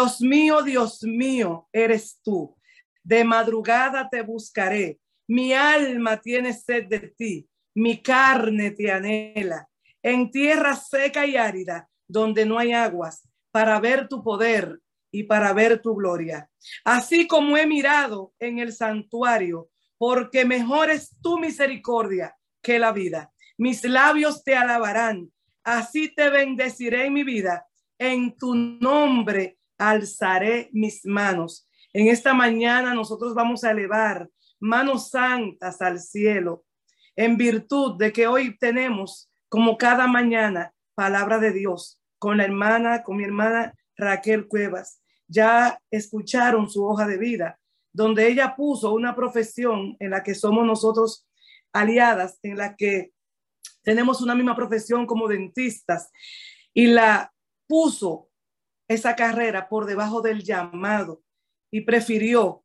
Dios mío, Dios mío, eres tú. De madrugada te buscaré. Mi alma tiene sed de ti. Mi carne te anhela. En tierra seca y árida, donde no hay aguas, para ver tu poder y para ver tu gloria. Así como he mirado en el santuario, porque mejor es tu misericordia que la vida. Mis labios te alabarán. Así te bendeciré en mi vida. En tu nombre alzaré mis manos. En esta mañana nosotros vamos a elevar manos santas al cielo en virtud de que hoy tenemos, como cada mañana, palabra de Dios con la hermana, con mi hermana Raquel Cuevas. Ya escucharon su hoja de vida, donde ella puso una profesión en la que somos nosotros aliadas, en la que tenemos una misma profesión como dentistas, y la puso esa carrera por debajo del llamado y prefirió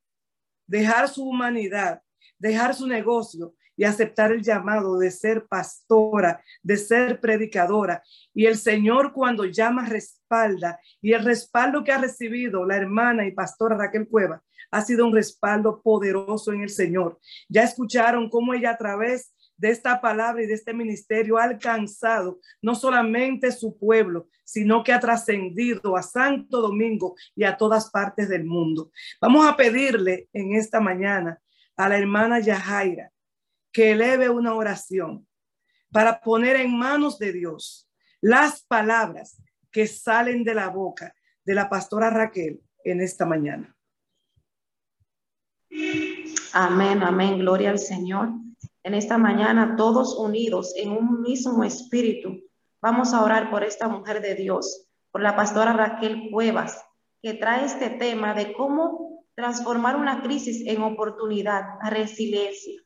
dejar su humanidad, dejar su negocio y aceptar el llamado de ser pastora, de ser predicadora. Y el Señor cuando llama respalda y el respaldo que ha recibido la hermana y pastora Raquel Cueva ha sido un respaldo poderoso en el Señor. Ya escucharon cómo ella a través de esta palabra y de este ministerio ha alcanzado no solamente su pueblo, sino que ha trascendido a Santo Domingo y a todas partes del mundo. Vamos a pedirle en esta mañana a la hermana Yajaira que eleve una oración para poner en manos de Dios las palabras que salen de la boca de la pastora Raquel en esta mañana. Amén, amén, gloria al Señor en esta mañana, todos unidos en un mismo espíritu. Vamos a orar por esta mujer de Dios, por la pastora Raquel Cuevas, que trae este tema de cómo transformar una crisis en oportunidad, resiliencia.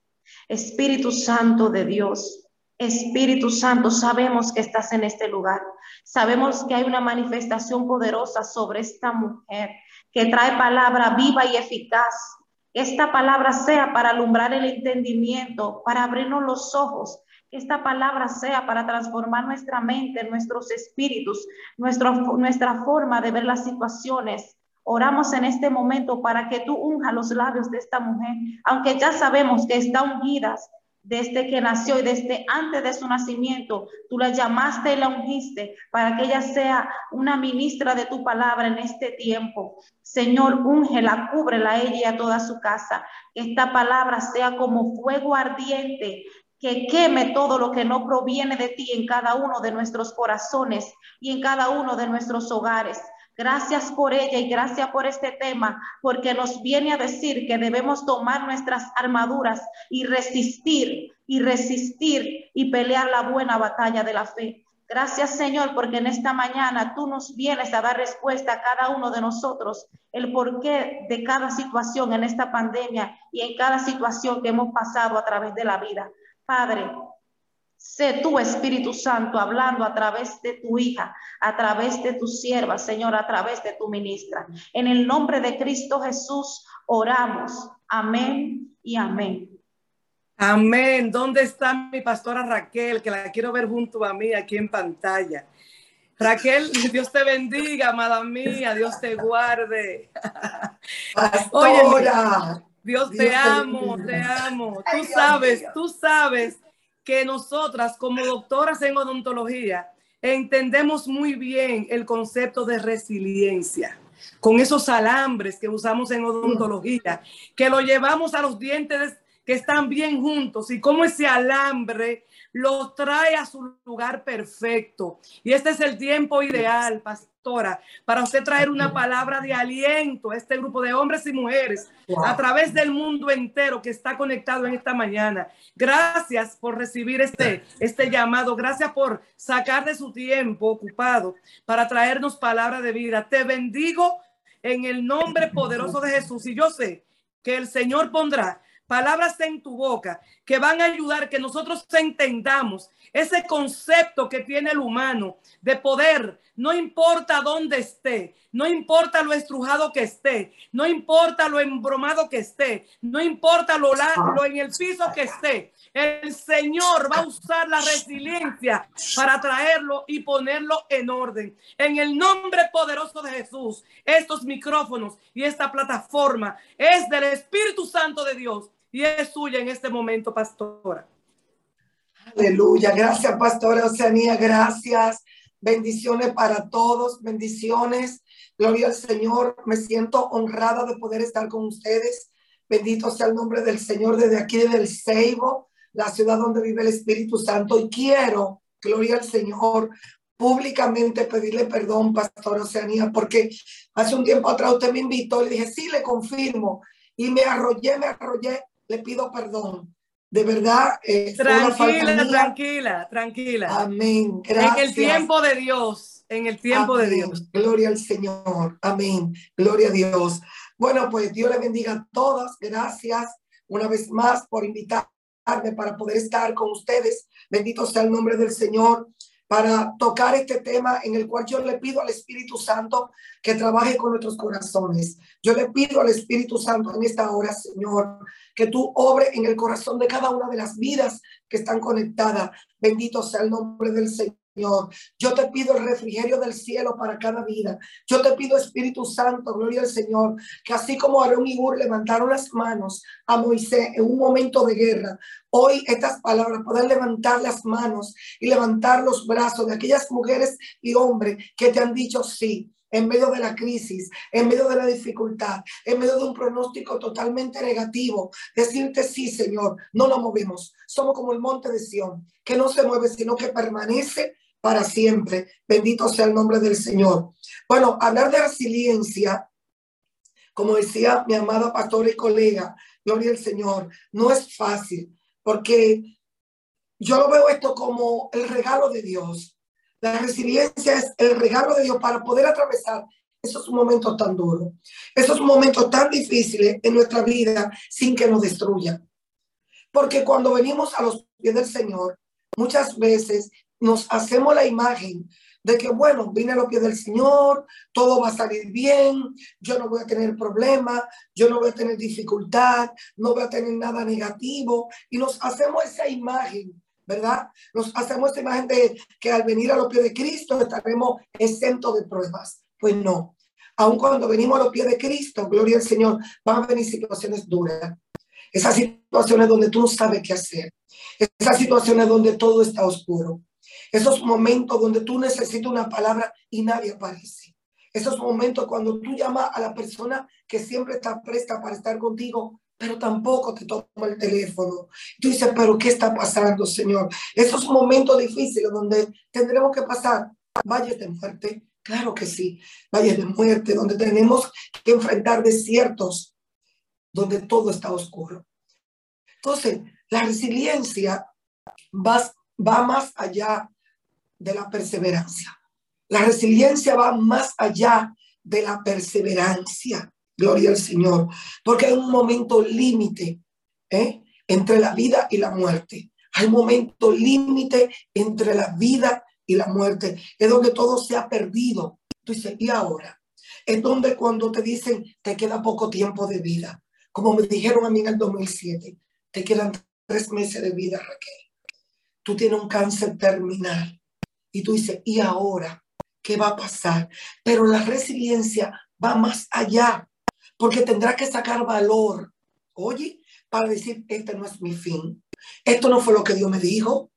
Espíritu Santo de Dios, Espíritu Santo, sabemos que estás en este lugar. Sabemos que hay una manifestación poderosa sobre esta mujer que trae palabra viva y eficaz esta palabra sea para alumbrar el entendimiento, para abrirnos los ojos. esta palabra sea para transformar nuestra mente, nuestros espíritus, nuestra forma de ver las situaciones. Oramos en este momento para que tú unja los labios de esta mujer, aunque ya sabemos que está ungidas, desde que nació y desde antes de su nacimiento, tú la llamaste y la ungiste para que ella sea una ministra de tu palabra en este tiempo. Señor, úngela, cúbrela a ella y a toda su casa. Que esta palabra sea como fuego ardiente que queme todo lo que no proviene de ti en cada uno de nuestros corazones y en cada uno de nuestros hogares. Gracias por ella y gracias por este tema, porque nos viene a decir que debemos tomar nuestras armaduras y resistir y resistir y pelear la buena batalla de la fe. Gracias Señor, porque en esta mañana tú nos vienes a dar respuesta a cada uno de nosotros, el porqué de cada situación en esta pandemia y en cada situación que hemos pasado a través de la vida. Padre, Sé tu Espíritu Santo hablando a través de tu hija, a través de tu sierva, Señor, a través de tu ministra. En el nombre de Cristo Jesús oramos. Amén y amén. Amén. ¿Dónde está mi pastora Raquel? Que la quiero ver junto a mí aquí en pantalla. Raquel, Dios te bendiga, amada mía, Dios te guarde. Oye, Dios, te, amo, te amo. Tú sabes, tú sabes que nosotras como doctoras en odontología entendemos muy bien el concepto de resiliencia con esos alambres que usamos en odontología, que lo llevamos a los dientes que están bien juntos y cómo ese alambre lo trae a su lugar perfecto. Y este es el tiempo ideal, pastora, para usted traer una palabra de aliento a este grupo de hombres y mujeres a través del mundo entero que está conectado en esta mañana. Gracias por recibir este, este llamado. Gracias por sacar de su tiempo ocupado para traernos palabra de vida. Te bendigo en el nombre poderoso de Jesús. Y yo sé que el Señor pondrá palabras en tu boca que van a ayudar que nosotros entendamos ese concepto que tiene el humano de poder no importa dónde esté, no importa lo estrujado que esté, no importa lo embromado que esté, no importa lo, lo en el piso que esté, el Señor va a usar la resiliencia para traerlo y ponerlo en orden. En el nombre poderoso de Jesús, estos micrófonos y esta plataforma es del Espíritu Santo de Dios y es suya en este momento, pastora. Aleluya. Gracias, pastora Oceanía. Gracias. Bendiciones para todos. Bendiciones. Gloria al Señor. Me siento honrada de poder estar con ustedes. Bendito sea el nombre del Señor desde aquí, desde el Seibo, la ciudad donde vive el Espíritu Santo. Y quiero, gloria al Señor, públicamente pedirle perdón, Pastor Oceanía, porque hace un tiempo atrás usted me invitó, le dije, sí, le confirmo. Y me arrollé, me arrollé, le pido perdón. De verdad. Eh, tranquila, tranquila, tranquila. Amén. Gracias. En el tiempo de Dios, en el tiempo de Dios. Gloria al Señor. Amén. Gloria a Dios. Bueno, pues Dios le bendiga a todas. Gracias una vez más por invitarme para poder estar con ustedes. Bendito sea el nombre del Señor para tocar este tema en el cual yo le pido al Espíritu Santo que trabaje con nuestros corazones. Yo le pido al Espíritu Santo en esta hora, Señor, que tú obre en el corazón de cada una de las vidas que están conectadas. Bendito sea el nombre del Señor. Yo te pido el refrigerio del cielo para cada vida. Yo te pido, Espíritu Santo, gloria al Señor, que así como Aarón y Ur levantaron las manos a Moisés en un momento de guerra, hoy estas palabras puedan levantar las manos y levantar los brazos de aquellas mujeres y hombres que te han dicho sí en medio de la crisis, en medio de la dificultad, en medio de un pronóstico totalmente negativo, decirte sí, Señor, no nos movemos. Somos como el monte de Sión, que no se mueve, sino que permanece para siempre. Bendito sea el nombre del Señor. Bueno, hablar de resiliencia, como decía mi amada pastora y colega, gloria al Señor, no es fácil, porque yo lo veo esto como el regalo de Dios. La resiliencia es el regalo de Dios para poder atravesar esos momentos tan duros, esos momentos tan difíciles en nuestra vida sin que nos destruyan. Porque cuando venimos a los pies del Señor, muchas veces nos hacemos la imagen de que, bueno, vine a los pies del Señor, todo va a salir bien, yo no voy a tener problemas, yo no voy a tener dificultad, no voy a tener nada negativo, y nos hacemos esa imagen, ¿verdad? Nos hacemos esa imagen de que al venir a los pies de Cristo estaremos exentos de pruebas. Pues no, aun cuando venimos a los pies de Cristo, gloria al Señor, van a venir situaciones duras. Esas situaciones donde tú no sabes qué hacer. Esas situaciones donde todo está oscuro. Esos momentos donde tú necesitas una palabra y nadie aparece. Esos momentos cuando tú llamas a la persona que siempre está presta para estar contigo, pero tampoco te toma el teléfono. Tú dices, pero ¿qué está pasando, Señor? Esos momentos difíciles donde tendremos que pasar valles de muerte. Claro que sí, valles de muerte, donde tenemos que enfrentar desiertos, donde todo está oscuro. Entonces, la resiliencia va, va más allá de la perseverancia. La resiliencia va más allá de la perseverancia. Gloria al Señor. Porque hay un momento límite ¿eh? entre la vida y la muerte. Hay un momento límite entre la vida y la muerte. Es donde todo se ha perdido. Tú dices, ¿y ahora? Es donde cuando te dicen, te queda poco tiempo de vida. Como me dijeron a mí en el 2007, te quedan tres meses de vida, Raquel. Tú tienes un cáncer terminal y tú dices, ¿y ahora qué va a pasar? Pero la resiliencia va más allá, porque tendrá que sacar valor, oye, para decir, este no es mi fin. Esto no fue lo que Dios me dijo.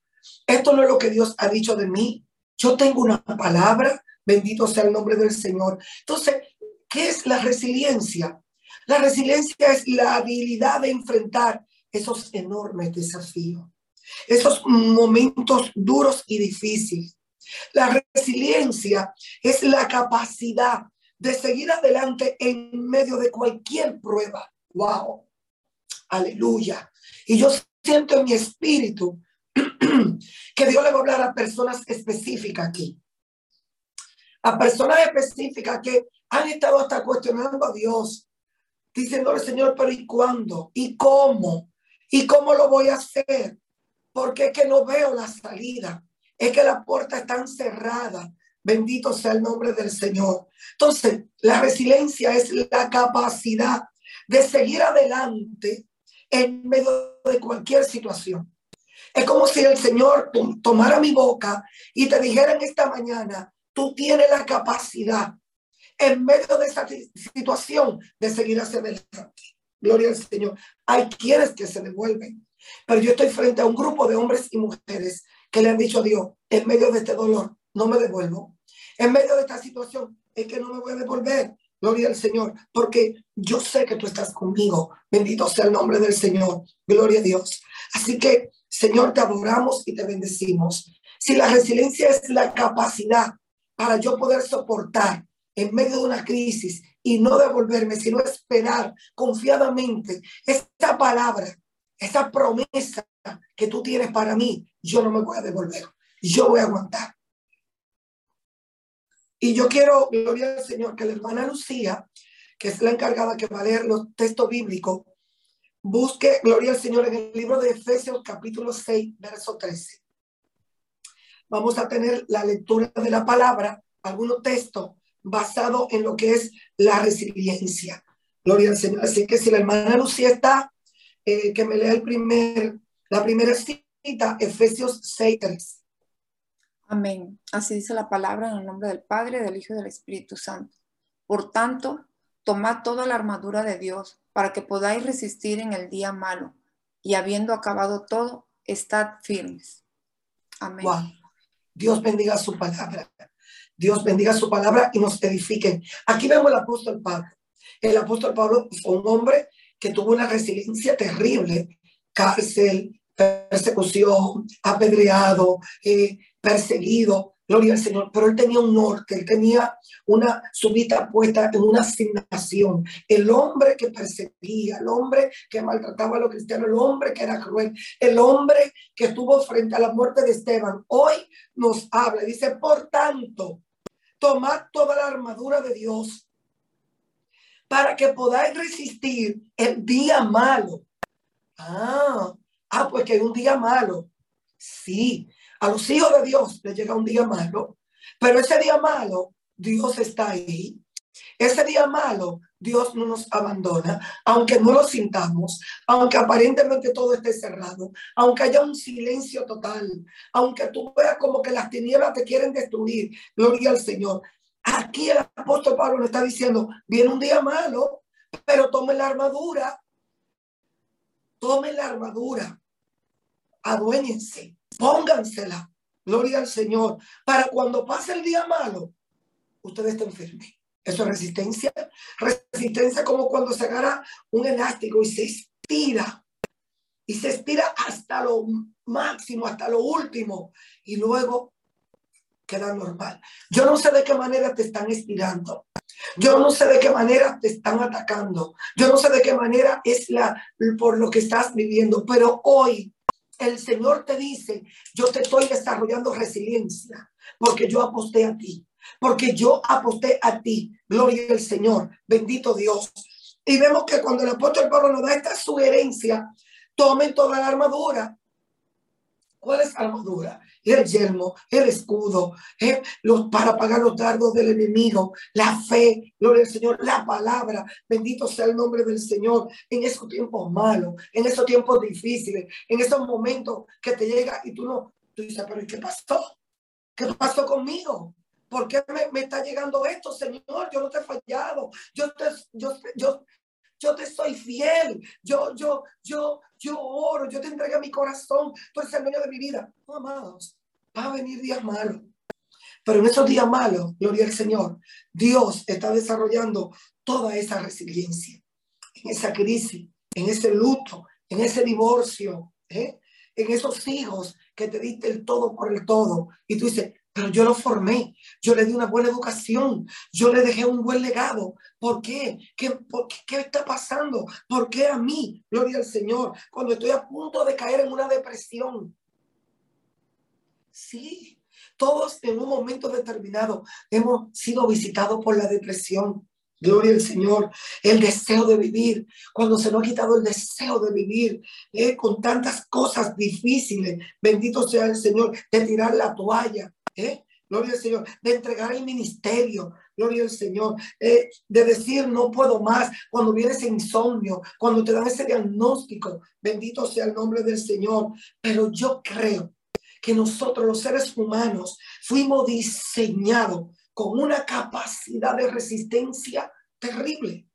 Esto no es lo que Dios ha dicho de mí. Yo tengo una palabra, bendito sea el nombre del Señor. Entonces, ¿qué es la resiliencia? La resiliencia es la habilidad de enfrentar esos enormes desafíos, esos momentos duros y difíciles. La resiliencia es la capacidad de seguir adelante en medio de cualquier prueba. Wow. Aleluya. Y yo siento en mi espíritu que Dios le va a hablar a personas específicas aquí. A personas específicas que han estado hasta cuestionando a Dios, diciéndole, Señor, pero ¿y cuándo? ¿Y cómo? ¿Y cómo lo voy a hacer? Porque es que no veo la salida es que las puertas están cerradas. Bendito sea el nombre del Señor. Entonces, la resiliencia es la capacidad de seguir adelante en medio de cualquier situación. Es como si el Señor tomara mi boca y te dijera en esta mañana, tú tienes la capacidad en medio de esa situación de seguir hacia adelante. Gloria al Señor. Hay quienes que se devuelven, pero yo estoy frente a un grupo de hombres y mujeres que le han dicho a Dios, en medio de este dolor, no me devuelvo. En medio de esta situación, es que no me voy a devolver. Gloria al Señor, porque yo sé que tú estás conmigo. Bendito sea el nombre del Señor. Gloria a Dios. Así que, Señor, te adoramos y te bendecimos. Si la resiliencia es la capacidad para yo poder soportar en medio de una crisis y no devolverme, sino esperar confiadamente esta palabra, esa promesa que tú tienes para mí, yo no me voy a devolver. Yo voy a aguantar. Y yo quiero, gloria al Señor, que la hermana Lucía, que es la encargada que va a leer los textos bíblicos, busque, gloria al Señor, en el libro de Efesios capítulo 6, verso 13. Vamos a tener la lectura de la palabra, algunos textos basados en lo que es la resiliencia. Gloria al Señor. Así que si la hermana Lucía está, eh, que me lea el primer, la primera cita, Efesios 6, 13. Amén. Así dice la palabra en el nombre del Padre, del Hijo y del Espíritu Santo. Por tanto, tomad toda la armadura de Dios para que podáis resistir en el día malo y habiendo acabado todo, estad firmes. Amén. Dios bendiga su palabra. Dios bendiga su palabra y nos edifiquen. Aquí vemos el apóstol Pablo. El apóstol Pablo fue un hombre que tuvo una resiliencia terrible, cárcel, persecución, apedreado, eh, perseguido, gloria al Señor, pero él tenía un norte, él tenía una subida puesta en una asignación. El hombre que perseguía, el hombre que maltrataba a los cristianos, el hombre que era cruel, el hombre que estuvo frente a la muerte de Esteban, hoy nos habla, dice, por tanto, tomad toda la armadura de Dios para que podáis resistir el día malo. Ah, ah, pues que hay un día malo. Sí, a los hijos de Dios les llega un día malo, pero ese día malo, Dios está ahí. Ese día malo, Dios no nos abandona, aunque no lo sintamos, aunque aparentemente todo esté cerrado, aunque haya un silencio total, aunque tú veas como que las tinieblas te quieren destruir. Gloria al Señor. Aquí el apóstol Pablo le está diciendo, viene un día malo, pero tome la armadura. Tome la armadura. Aduéñense Póngansela, gloria al Señor, para cuando pase el día malo, ustedes estén firmes. Eso es resistencia. Resistencia como cuando se agarra un elástico y se estira. Y se estira hasta lo máximo, hasta lo último. Y luego queda normal. Yo no sé de qué manera te están estirando. Yo no sé de qué manera te están atacando. Yo no sé de qué manera es la por lo que estás viviendo. Pero hoy el Señor te dice, yo te estoy desarrollando resiliencia porque yo aposté a ti, porque yo aposté a ti. Gloria al Señor, bendito Dios. Y vemos que cuando el apóstol Pablo nos da esta sugerencia, tomen toda la armadura. ¿Cuál es la armadura? el yelmo, el escudo, ¿eh? los, para pagar los dardos del enemigo, la fe, gloria al Señor, la palabra, bendito sea el nombre del Señor en esos tiempos malos, en esos tiempos difíciles, en esos momentos que te llega y tú no, dices, pero ¿qué pasó? ¿Qué pasó conmigo? ¿Por qué me, me, está llegando esto, Señor? Yo no te he fallado. Yo, te, yo, yo, yo te soy fiel, yo, yo, yo, yo oro, yo te entrego mi corazón, tú eres el dueño de mi vida. Amados, va a venir días malos. Pero en esos días malos, gloria al Señor, Dios está desarrollando toda esa resiliencia, en esa crisis, en ese luto, en ese divorcio, ¿eh? en esos hijos que te diste el todo por el todo. Y tú dices, pero yo lo formé, yo le di una buena educación, yo le dejé un buen legado. ¿Por qué? ¿Qué, está pasando? ¿Por qué a mí, gloria al Señor, cuando estoy a punto de caer en una depresión? Sí, todos en un momento determinado hemos sido visitados por la depresión. Gloria al Señor, el deseo de vivir, cuando se nos ha quitado el deseo de vivir eh, con tantas cosas difíciles, bendito sea el Señor, de tirar la toalla, ¿Eh? gloria al Señor, de entregar el ministerio, gloria al Señor, eh, de decir no puedo más, cuando viene ese insomnio, cuando te dan ese diagnóstico, bendito sea el nombre del Señor. Pero yo creo que nosotros los seres humanos fuimos diseñados con una capacidad de resistencia terrible.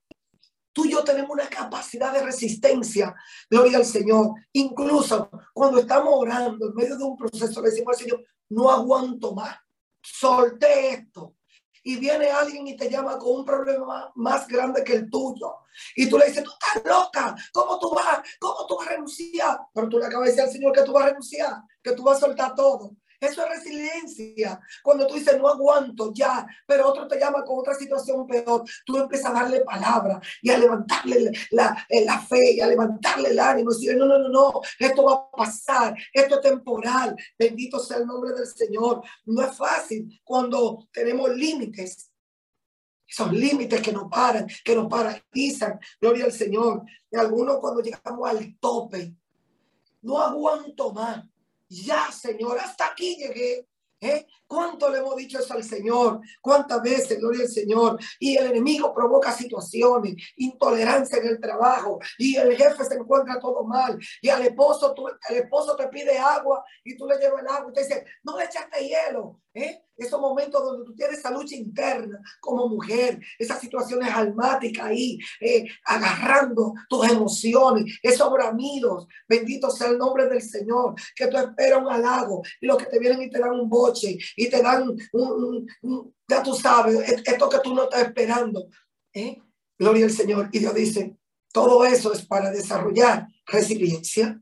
Tú y yo tenemos una capacidad de resistencia, gloria al Señor. Incluso cuando estamos orando en medio de un proceso, le decimos al Señor, no aguanto más, solté esto. Y viene alguien y te llama con un problema más grande que el tuyo. Y tú le dices, tú estás loca, ¿cómo tú vas? ¿Cómo tú vas a renunciar? Pero tú le acabas de decir al Señor que tú vas a renunciar, que tú vas a soltar todo. Eso es resiliencia. Cuando tú dices, no aguanto ya, pero otro te llama con otra situación peor, tú empiezas a darle palabra y a levantarle la, eh, la fe y a levantarle el ánimo. Y decir, no, no, no, no, esto va a pasar, esto es temporal. Bendito sea el nombre del Señor. No es fácil cuando tenemos límites. Esos límites que nos paran, que nos paralizan. Gloria al Señor. Y algunos cuando llegamos al tope, no aguanto más ya, Señor, hasta aquí llegué. ¿Eh? ¿Cuánto le hemos dicho eso al Señor? ¿Cuántas veces, gloria al Señor? Y el enemigo provoca situaciones, intolerancia en el trabajo, y el jefe se encuentra todo mal, y al esposo, el esposo te pide agua y tú le llevas el agua y te dice, no le echaste hielo. ¿Eh? Esos momentos donde tú tienes esa lucha interna como mujer, esas situaciones almáticas ahí, eh, agarrando tus emociones, esos bramidos, bendito sea el nombre del Señor, que tú esperas un halago y los que te vienen y te dan un boche y te dan un, ya tú sabes, esto que tú no estás esperando. ¿eh? Gloria al Señor. Y Dios dice, todo eso es para desarrollar resiliencia,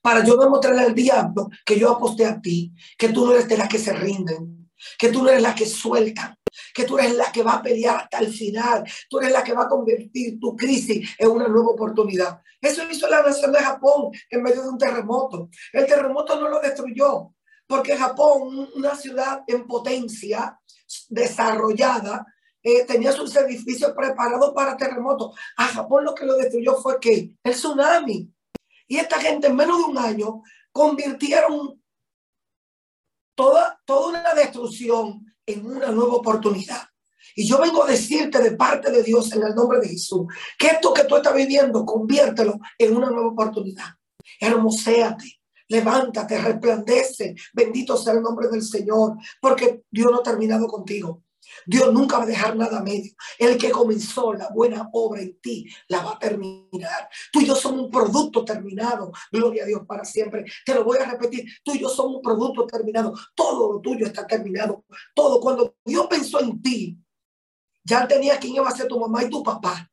para yo demostrarle al diablo que yo aposté a ti, que tú no eres de las que se rinden, que tú no eres la que suelta, que tú eres la que va a pelear hasta el final, tú eres la que va a convertir tu crisis en una nueva oportunidad. Eso hizo la nación de Japón en medio de un terremoto. El terremoto no lo destruyó, porque Japón, una ciudad en potencia, desarrollada, eh, tenía sus edificios preparados para terremotos. A Japón lo que lo destruyó fue que el tsunami. Y esta gente en menos de un año convirtieron toda, toda una destrucción en una nueva oportunidad. Y yo vengo a decirte de parte de Dios en el nombre de Jesús, que esto que tú estás viviendo, conviértelo en una nueva oportunidad. Hermoséate, levántate, resplandece. Bendito sea el nombre del Señor, porque Dios no ha terminado contigo. Dios nunca va a dejar nada medio. El que comenzó la buena obra en ti la va a terminar. Tú y yo somos un producto terminado. Gloria a Dios para siempre. Te lo voy a repetir. Tú y yo somos un producto terminado. Todo lo tuyo está terminado. Todo. Cuando Dios pensó en ti, ya tenía quién iba a ser tu mamá y tu papá.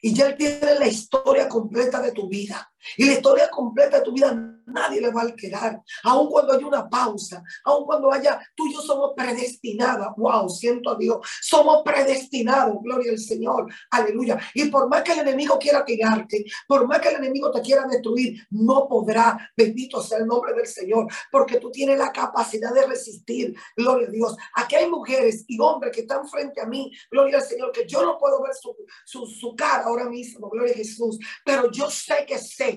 Y ya él tiene la historia completa de tu vida. Y la historia completa de tu vida nadie le va a alterar. Aun cuando haya una pausa, aun cuando haya, tú y yo somos predestinadas. Wow, siento a Dios. Somos predestinados. Gloria al Señor. Aleluya. Y por más que el enemigo quiera tirarte, por más que el enemigo te quiera destruir, no podrá. Bendito sea el nombre del Señor. Porque tú tienes la capacidad de resistir. Gloria a Dios. Aquí hay mujeres y hombres que están frente a mí. Gloria al Señor. Que yo no puedo ver su, su, su cara ahora mismo. Gloria a Jesús. Pero yo sé que sé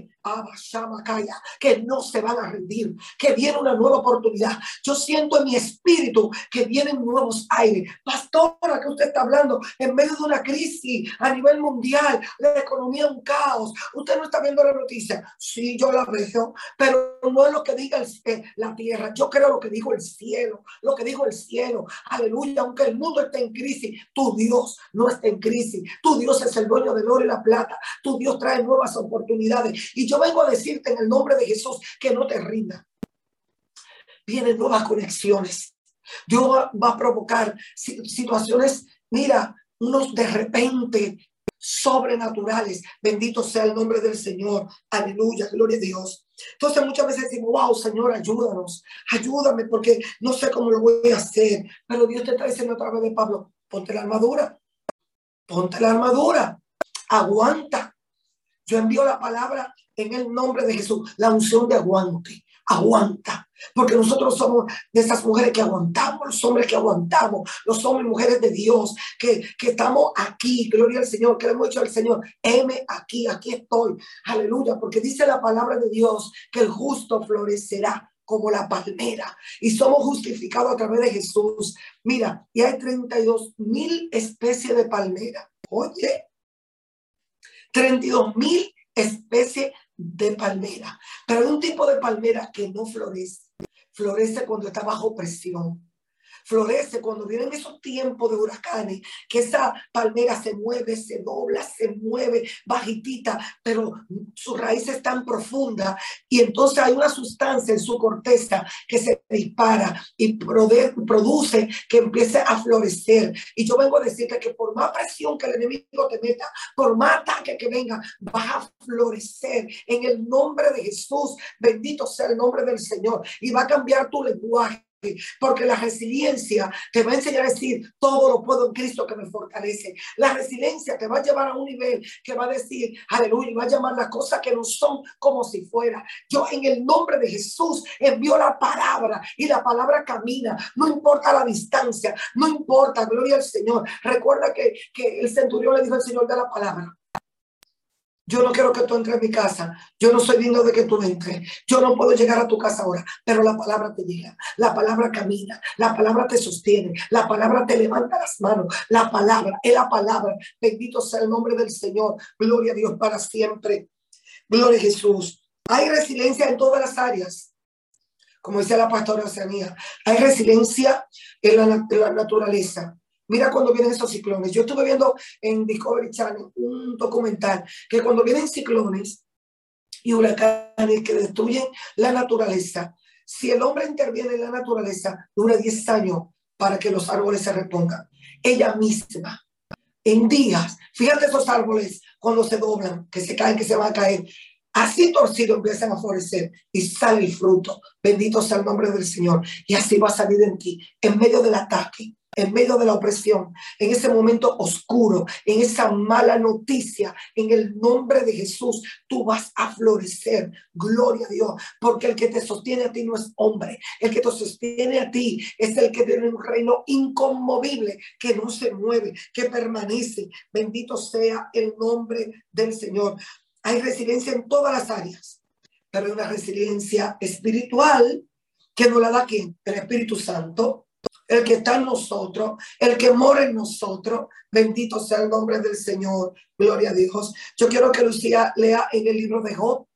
que no se van a rendir, que viene una nueva oportunidad. Yo siento en mi espíritu que vienen nuevos aires. Pastora, que usted está hablando en medio de una crisis a nivel mundial, la economía un caos. Usted no está viendo la noticia. Sí, yo la veo, pero no es lo que diga eh, la tierra. Yo creo lo que dijo el cielo, lo que dijo el cielo. Aleluya, aunque el mundo esté en crisis, tu Dios no está en crisis. Tu Dios es el dueño del oro y la plata. Tu Dios trae nuevas oportunidades. Y yo vengo a decirte en el nombre de Jesús que no te rinda. Vienen nuevas conexiones. Dios va, a provocar situaciones, mira, unos de repente sobrenaturales. Bendito sea el nombre del Señor. Aleluya, gloria a Dios. Entonces muchas veces decimos, wow, Señor, ayúdanos, ayúdame porque no sé cómo lo voy a hacer. Pero Dios te está diciendo a través de Pablo, ponte la armadura, ponte la armadura, aguanta. Yo envío la palabra en el nombre de Jesús, la unción de aguante. Aguanta, porque nosotros somos de esas mujeres que aguantamos, los hombres que aguantamos, los hombres y mujeres de Dios, que, que estamos aquí, gloria al Señor, que le hemos dicho al Señor, heme aquí, aquí estoy, aleluya, porque dice la palabra de Dios que el justo florecerá como la palmera y somos justificados a través de Jesús. Mira, y hay 32 mil especies de palmera. Oye, 32 mil especies de palmera. Pero un tipo de palmera que no florece. Florece cuando está bajo presión florece cuando vienen esos tiempos de huracanes, que esa palmera se mueve, se dobla, se mueve bajitita, pero su raíz es tan profunda y entonces hay una sustancia en su corteza que se dispara y produce que empiece a florecer. Y yo vengo a decirte que por más presión que el enemigo te meta, por más ataque que venga, vas a florecer en el nombre de Jesús. Bendito sea el nombre del Señor y va a cambiar tu lenguaje porque la resiliencia te va a enseñar a decir, todo lo puedo en Cristo que me fortalece. La resiliencia te va a llevar a un nivel que va a decir, aleluya, va a llamar las cosas que no son como si fuera. Yo en el nombre de Jesús envío la palabra y la palabra camina. No importa la distancia, no importa, gloria al Señor. Recuerda que, que el centurión le dijo al Señor de la palabra. Yo no quiero que tú entres en mi casa. Yo no soy digno de que tú entres. Yo no puedo llegar a tu casa ahora, pero la palabra te llega. La palabra camina. La palabra te sostiene. La palabra te levanta las manos. La palabra es la palabra. Bendito sea el nombre del Señor. Gloria a Dios para siempre. Gloria a Jesús. Hay resiliencia en todas las áreas. Como decía la pastora Oceanía, hay resiliencia en la, en la naturaleza. Mira cuando vienen esos ciclones. Yo estuve viendo en Discovery Channel un documental que cuando vienen ciclones y huracanes que destruyen la naturaleza, si el hombre interviene en la naturaleza, dura 10 años para que los árboles se repongan. Ella misma, en días, fíjate esos árboles cuando se doblan, que se caen, que se van a caer. Así torcido empiezan a florecer y sale el fruto. Bendito sea el nombre del Señor. Y así va a salir en ti, en medio del ataque, en medio de la opresión, en ese momento oscuro, en esa mala noticia, en el nombre de Jesús, tú vas a florecer. Gloria a Dios, porque el que te sostiene a ti no es hombre, el que te sostiene a ti es el que tiene un reino inconmovible, que no se mueve, que permanece. Bendito sea el nombre del Señor. Hay resiliencia en todas las áreas, pero hay una resiliencia espiritual que no la da quien? El Espíritu Santo el que está en nosotros, el que mora en nosotros. Bendito sea el nombre del Señor. Gloria a Dios. Yo quiero que Lucía lea en el libro de Job.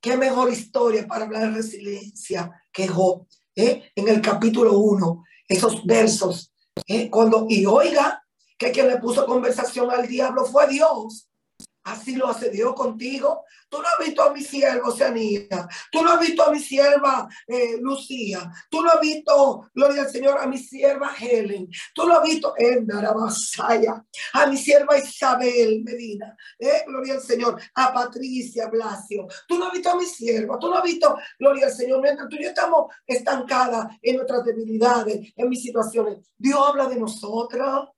Qué mejor historia para hablar de resiliencia que Job. ¿eh? En el capítulo 1, esos versos. ¿eh? Cuando, y oiga, que quien le puso conversación al diablo fue Dios. Así lo hace Dios contigo. Tú no has visto a mi sierva Oceanía. Tú no has visto a mi sierva eh, Lucía. Tú no has visto, gloria al Señor, a mi sierva Helen. Tú no has visto. A mi sierva Isabel Medina. Eh, gloria al Señor. A Patricia Blasio. Tú no has visto a mi sierva. Tú no has visto, gloria al Señor. Mientras tú y yo estamos estancadas en nuestras debilidades, en mis situaciones. Dios habla de nosotras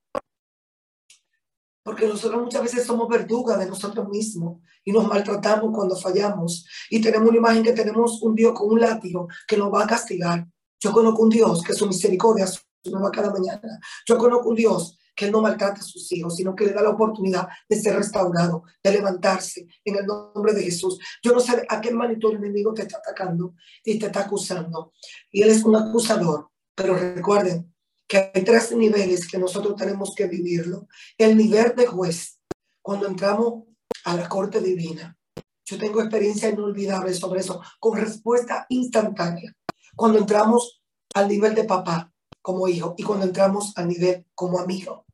porque nosotros muchas veces somos verdugas de nosotros mismos y nos maltratamos cuando fallamos y tenemos una imagen que tenemos un Dios con un látigo que nos va a castigar. Yo conozco un Dios que su misericordia su nueva cada mañana. Yo conozco un Dios que no maltrata a sus hijos, sino que le da la oportunidad de ser restaurado, de levantarse en el nombre de Jesús. Yo no sé a qué magnitud el enemigo te está atacando y te está acusando. Y él es un acusador, pero recuerden, que hay tres niveles que nosotros tenemos que vivirlo. El nivel de juez, cuando entramos a la corte divina. Yo tengo experiencia inolvidable sobre eso, con respuesta instantánea. Cuando entramos al nivel de papá como hijo y cuando entramos al nivel como amigo.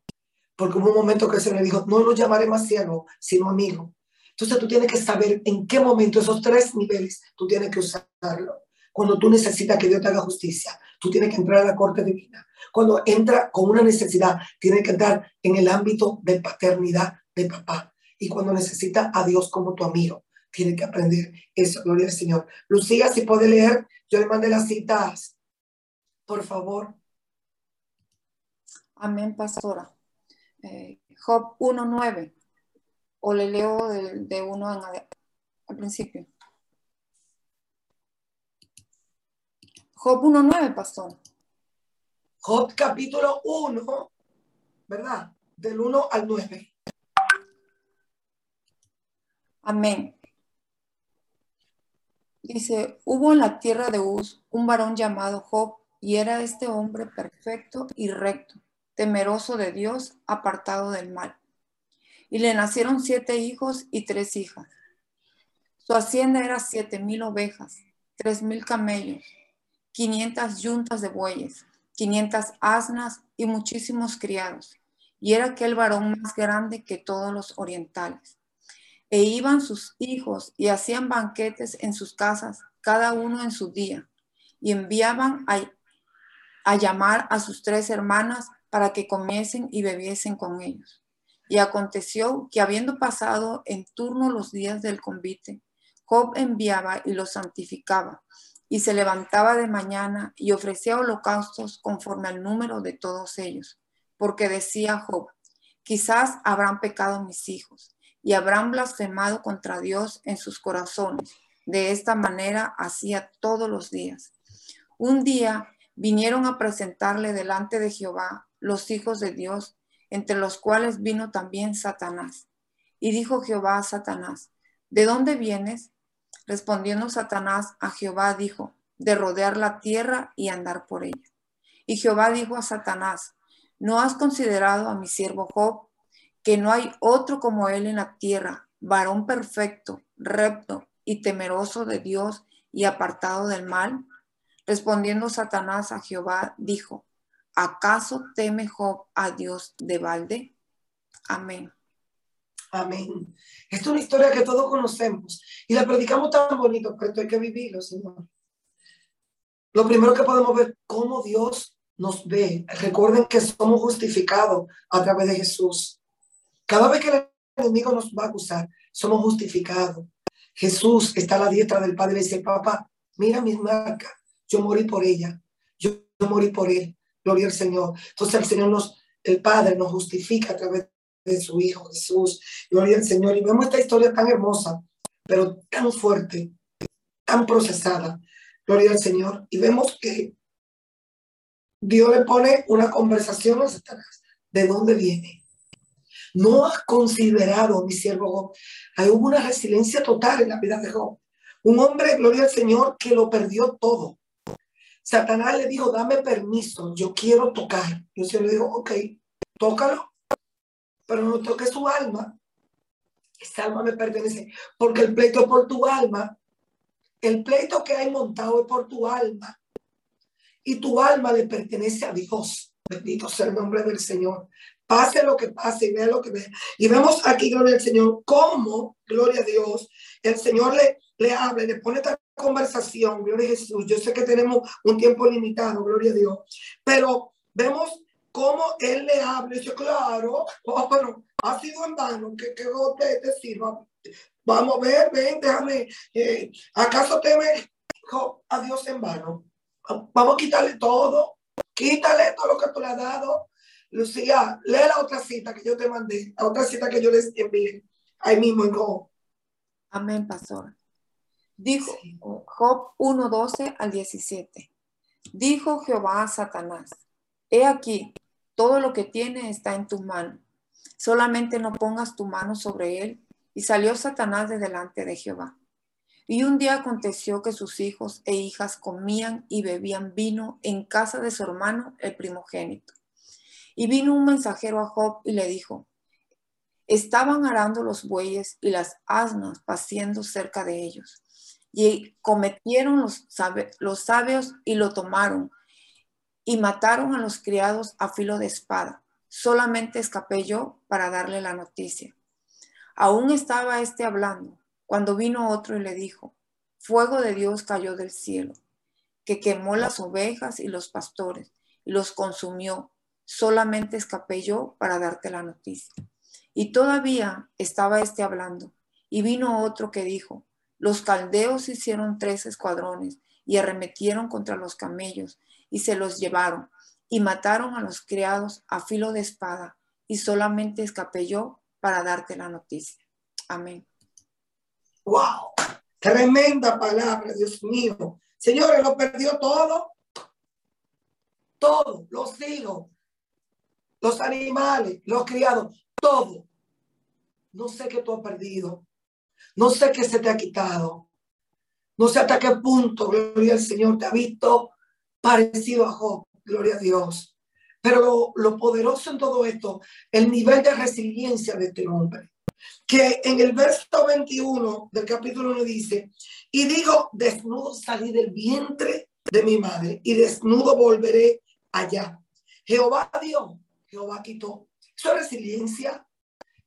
Porque hubo un momento que se me dijo, no lo llamaré más siervo, sino amigo. Entonces tú tienes que saber en qué momento esos tres niveles tú tienes que usarlo. Cuando tú necesitas que Dios te haga justicia, tú tienes que entrar a la corte divina. Cuando entra con una necesidad, tiene que entrar en el ámbito de paternidad de papá. Y cuando necesita a Dios como tu amigo, tiene que aprender eso. Gloria al Señor. Lucía, si puede leer, yo le mandé las citas. Por favor. Amén, pastora. Eh, Job 1.9. O le leo de, uno al principio. Job 1.9, pastor. Job capítulo 1, ¿verdad? Del 1 al 9. Amén. Dice, hubo en la tierra de Uz un varón llamado Job, y era este hombre perfecto y recto, temeroso de Dios, apartado del mal. Y le nacieron siete hijos y tres hijas. Su hacienda era siete mil ovejas, tres mil camellos, quinientas yuntas de bueyes, quinientas asnas y muchísimos criados. Y era aquel varón más grande que todos los orientales. E iban sus hijos y hacían banquetes en sus casas, cada uno en su día, y enviaban a, a llamar a sus tres hermanas para que comiesen y bebiesen con ellos. Y aconteció que habiendo pasado en turno los días del convite, Job enviaba y los santificaba, y se levantaba de mañana y ofrecía holocaustos conforme al número de todos ellos, porque decía Job, quizás habrán pecado mis hijos, y habrán blasfemado contra Dios en sus corazones. De esta manera hacía todos los días. Un día vinieron a presentarle delante de Jehová los hijos de Dios, entre los cuales vino también Satanás. Y dijo Jehová a Satanás, ¿de dónde vienes? Respondiendo Satanás a Jehová dijo, de rodear la tierra y andar por ella. Y Jehová dijo a Satanás, ¿no has considerado a mi siervo Job, que no hay otro como él en la tierra, varón perfecto, recto y temeroso de Dios y apartado del mal? Respondiendo Satanás a Jehová, dijo, ¿acaso teme Job a Dios de balde? Amén. Amén. Esta es una historia que todos conocemos y la predicamos tan bonito, pero esto hay que vivirlo, Señor. Lo primero que podemos ver, cómo Dios nos ve. Recuerden que somos justificados a través de Jesús. Cada vez que el enemigo nos va a acusar, somos justificados. Jesús está a la diestra del Padre y dice, papá, mira mis marcas, yo morí por ella, yo, morí por él. Gloria al Señor. Entonces el Señor nos, el Padre nos justifica a través de su Hijo Jesús. Gloria al Señor. Y vemos esta historia tan hermosa, pero tan fuerte, tan procesada. Gloria al Señor. Y vemos que Dios le pone una conversación a Satanás. ¿De dónde viene? No has considerado, mi siervo Job. Hay una resiliencia total en la vida de Job. Un hombre, gloria al Señor, que lo perdió todo. Satanás le dijo, dame permiso, yo quiero tocar. Y el le dijo, ok, tócalo, pero no toques su alma. Esa alma me pertenece, porque el pleito por tu alma. El pleito que hay montado es por tu alma. Y tu alma le pertenece a Dios. Bendito sea el nombre del Señor. Pase lo que pase y vea lo que vea. Y vemos aquí, gloria al Señor, cómo, gloria a Dios, el Señor le, le habla, le pone esta conversación, gloria a Jesús. Yo sé que tenemos un tiempo limitado, gloria a Dios, pero vemos cómo Él le habla. Y dice, claro, oh, bueno, ha sido en vano que, que te, te sirva. Vamos a ver, ven, déjame. Eh, ¿Acaso teme a Dios en vano? Vamos a quitarle todo. Quítale todo lo que tú le has dado. Lucía, lee la otra cita que yo te mandé, la otra cita que yo les envié ahí mismo en Job. Amén, pastor. Dijo Job 1, 12 al 17. Dijo Jehová a Satanás, he aquí, todo lo que tiene está en tu mano, solamente no pongas tu mano sobre él. Y salió Satanás de delante de Jehová. Y un día aconteció que sus hijos e hijas comían y bebían vino en casa de su hermano, el primogénito. Y vino un mensajero a Job y le dijo, estaban arando los bueyes y las asnas paciendo cerca de ellos y cometieron los, los sabios y lo tomaron y mataron a los criados a filo de espada. Solamente escapé yo para darle la noticia. Aún estaba este hablando cuando vino otro y le dijo, fuego de Dios cayó del cielo, que quemó las ovejas y los pastores y los consumió. Solamente escapé yo para darte la noticia. Y todavía estaba este hablando y vino otro que dijo, los caldeos hicieron tres escuadrones y arremetieron contra los camellos y se los llevaron y mataron a los criados a filo de espada y solamente escapé yo para darte la noticia. Amén. Wow, tremenda palabra, Dios mío. Señores, lo perdió todo. Todo, los hijos, los animales, los criados, todo. No sé qué tú has perdido. No sé qué se te ha quitado, No sé hasta qué punto, gloria al Señor, te ha visto parecido a Job, gloria a Dios. Pero lo, poderoso en todo esto, el nivel de resiliencia de este hombre. Que en el verso 21 del capítulo 1 dice, y digo, desnudo salí del vientre de mi madre y desnudo volveré allá. Jehová dio, Jehová quitó. Eso es resiliencia.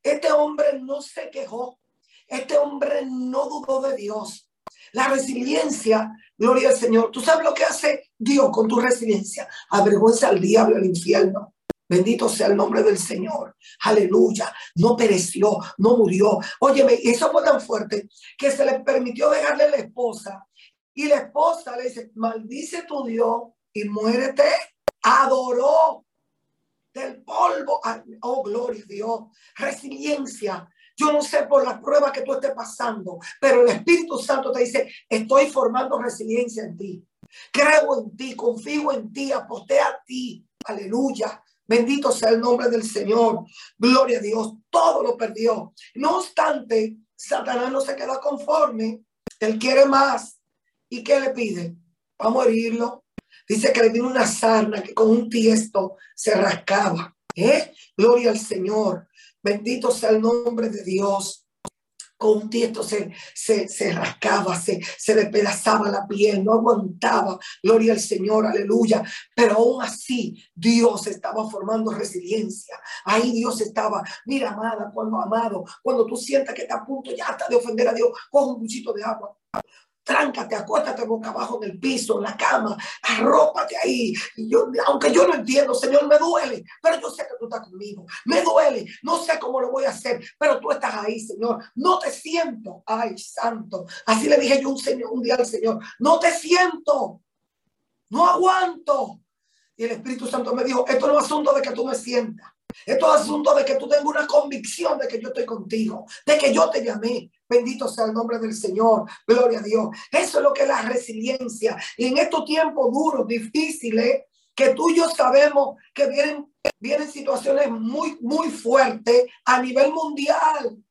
Este hombre no se quejó. Este hombre no dudó de Dios. La resiliencia, gloria al Señor. ¿Tú sabes lo que hace Dios con tu resiliencia? Avergüenza al diablo, al infierno. Bendito sea el nombre del Señor. Aleluya. No pereció, no murió. Óyeme, eso fue tan fuerte que se le permitió dejarle la esposa. Y la esposa le dice, maldice tu Dios y muérete. Adoró del polvo. Oh, gloria a Dios. Resiliencia. Yo no sé por la prueba que tú estés pasando, pero el Espíritu Santo te dice, estoy formando resiliencia en ti. Creo en ti, confío en ti, aposté a ti. Aleluya. Bendito sea el nombre del Señor. Gloria a Dios. Todo lo perdió. No obstante, Satanás no se queda conforme. Él quiere más. ¿Y qué le pide? Vamos a herirlo. Dice que le vino una sarna que con un tiesto se rascaba. ¿Eh? Gloria al Señor. Bendito sea el nombre de Dios con un tiesto se, se, se rascaba, se, se despedazaba la piel, no aguantaba, gloria al Señor, aleluya. Pero aún así, Dios estaba formando resiliencia. Ahí Dios estaba, mira, amada, cuando amado, cuando tú sientas que está a punto ya hasta de ofender a Dios, con un buchito de agua tráncate, acuéstate boca abajo en el piso, en la cama, arrópate ahí. Y yo, aunque yo no entiendo, Señor, me duele, pero yo sé que tú estás conmigo. Me duele, no sé cómo lo voy a hacer, pero tú estás ahí, Señor. No te siento, ay, santo. Así le dije yo un, señor, un día al Señor, no te siento, no aguanto. Y el Espíritu Santo me dijo, esto no es asunto de que tú me sientas. Esto es asunto de que tú tengas una convicción de que yo estoy contigo, de que yo te llamé. Bendito sea el nombre del Señor. Gloria a Dios. Eso es lo que es la resiliencia. Y en estos tiempos duros, difíciles, que tú y yo sabemos que vienen, vienen situaciones muy, muy fuertes a nivel mundial.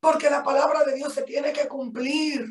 Porque la palabra de Dios se tiene que cumplir.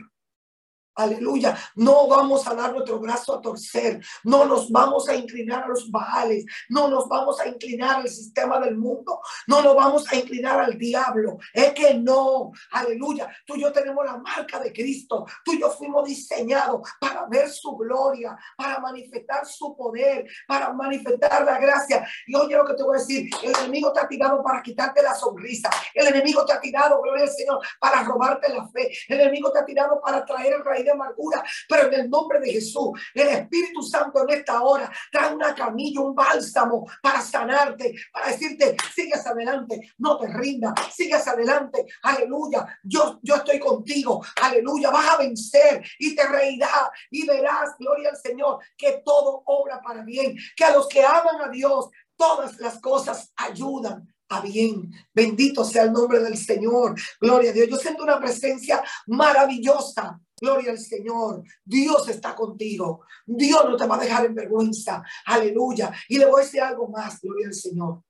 Aleluya. No vamos a dar nuestro brazo a torcer. No nos vamos a inclinar a los baales. No nos vamos a inclinar al sistema del mundo. No nos vamos a inclinar al diablo. Es que no. Aleluya. Tú y yo tenemos la marca de Cristo. Tú y yo fuimos diseñados para ver su gloria, para manifestar su poder, para manifestar la gracia. Y oye lo que te voy a decir. El enemigo te ha tirado para quitarte la sonrisa. El enemigo te ha tirado, gloria al Señor, para robarte la fe. El enemigo te ha tirado para traer el raíz amargura, pero en el nombre de Jesús, el Espíritu Santo en esta hora trae una camilla, un bálsamo para sanarte, para decirte, sigues adelante, no te rindas, sigues adelante, aleluya, yo, yo estoy contigo, aleluya, vas a vencer y te reirás y verás, gloria al Señor, que todo obra para bien, que a los que aman a Dios, todas las cosas ayudan a bien. Bendito sea el nombre del Señor. Gloria a Dios. Yo siento una presencia maravillosa Gloria al Señor. Dios está contigo. Dios no te va a dejar en vergüenza. Aleluya. Y le voy a decir algo más. Gloria al Señor.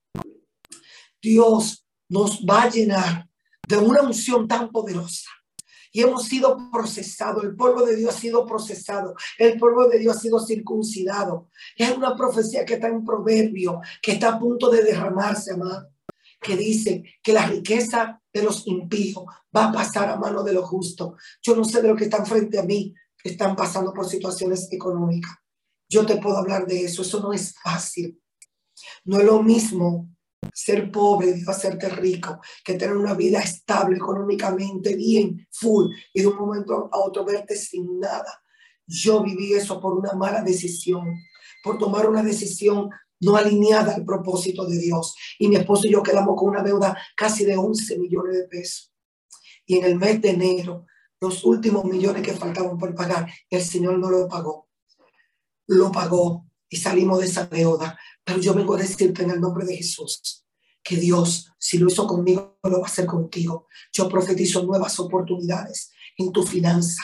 Dios nos va a llenar de una unción tan poderosa. Y hemos sido procesados. El pueblo de Dios ha sido procesado. El pueblo de Dios ha sido circuncidado. Es una profecía que está en proverbio, que está a punto de derramarse, amado que dice que la riqueza de los impíos va a pasar a mano de los justos. Yo no sé de lo que están frente a mí, que están pasando por situaciones económicas. Yo te puedo hablar de eso. Eso no es fácil. No es lo mismo ser pobre y hacerte rico que tener una vida estable económicamente, bien, full, y de un momento a otro verte sin nada. Yo viví eso por una mala decisión, por tomar una decisión no alineada al propósito de Dios. Y mi esposo y yo quedamos con una deuda casi de 11 millones de pesos. Y en el mes de enero, los últimos millones que faltaban por pagar, el Señor no lo pagó. Lo pagó y salimos de esa deuda. Pero yo vengo a decirte en el nombre de Jesús que Dios, si lo hizo conmigo, lo va a hacer contigo. Yo profetizo nuevas oportunidades en tu finanza,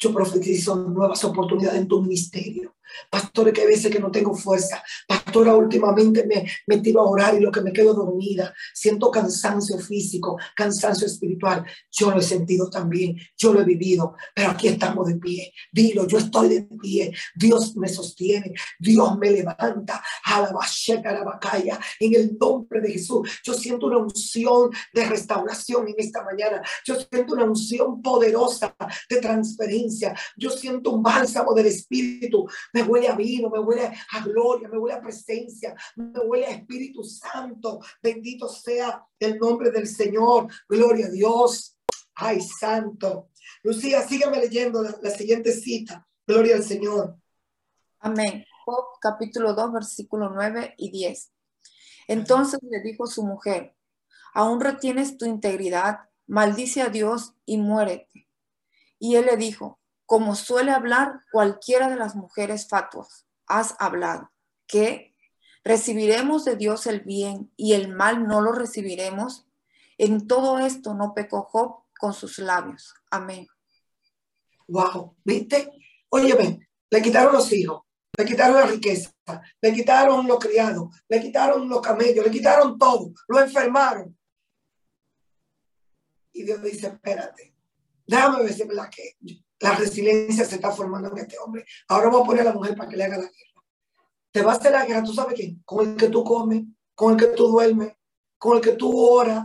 Yo profetizo nuevas oportunidades en tu ministerio. Pastores, que veces que no tengo fuerza. Pastora, últimamente me, me tiro a orar y lo que me quedo dormida. Siento cansancio físico, cansancio espiritual. Yo lo he sentido también. Yo lo he vivido. Pero aquí estamos de pie. Dilo, yo estoy de pie. Dios me sostiene. Dios me levanta. A la a la bacaya. En el nombre de Jesús. Yo siento una unción de restauración en esta mañana. Yo siento una unción poderosa de transferencia. Yo siento un bálsamo del Espíritu. Me huele a vino, me huele a gloria, me huele a presencia, me huele a Espíritu Santo. Bendito sea el nombre del Señor. Gloria a Dios. Ay, santo. Lucía, sígueme leyendo la, siguiente cita. Gloria al Señor. Amén. Capítulo 2, versículo 9 y 10. Entonces le dijo su mujer, aún retienes tu integridad, maldice a Dios y muérete. Y él le dijo, como suele hablar cualquiera de las mujeres fatuas, has hablado, que recibiremos de Dios el bien y el mal no lo recibiremos. En todo esto no pecó con sus labios. Amén. Wow, ¿viste? Oye, ven, le quitaron los hijos, le quitaron la riqueza, le quitaron los criados, le quitaron los camellos, le quitaron todo, lo enfermaron. Y Dios dice, espérate, déjame ver si la que la resiliencia se está formando en este hombre. Ahora voy a poner a la mujer para que le haga la guerra. Te vas a hacer la guerra, ¿tú sabes quién? Con el que tú comes, con el que tú duermes, con el que tú oras.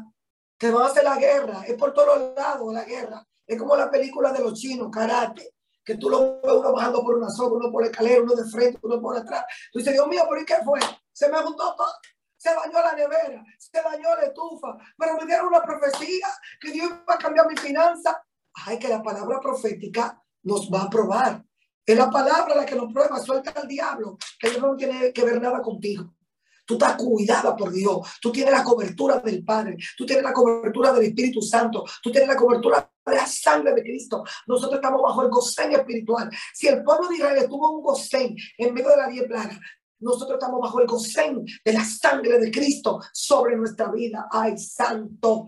Te vas a hacer la guerra. Es por todos lados la guerra. Es como la película de los chinos, karate, que tú lo ves uno bajando por una soga, uno por la escalera, uno de frente, uno por atrás. Tú dices, Dios mío, ¿por qué fue? Se me juntó todo. Se dañó la nevera, se dañó la estufa, pero me dieron una profecía que Dios iba a cambiar mi finanza ay, que la palabra profética nos va a probar. Es la palabra la que nos prueba, suelta al diablo, que no tiene que ver nada contigo. Tú estás cuidada por Dios. Tú tienes la cobertura del Padre. Tú tienes la cobertura del Espíritu Santo. Tú tienes la cobertura de la sangre de Cristo. Nosotros estamos bajo el gocén espiritual. Si el pueblo de Israel tuvo un gocén en medio de la diez plaga, nosotros estamos bajo el gocén de la sangre de Cristo sobre nuestra vida. Ay, santo.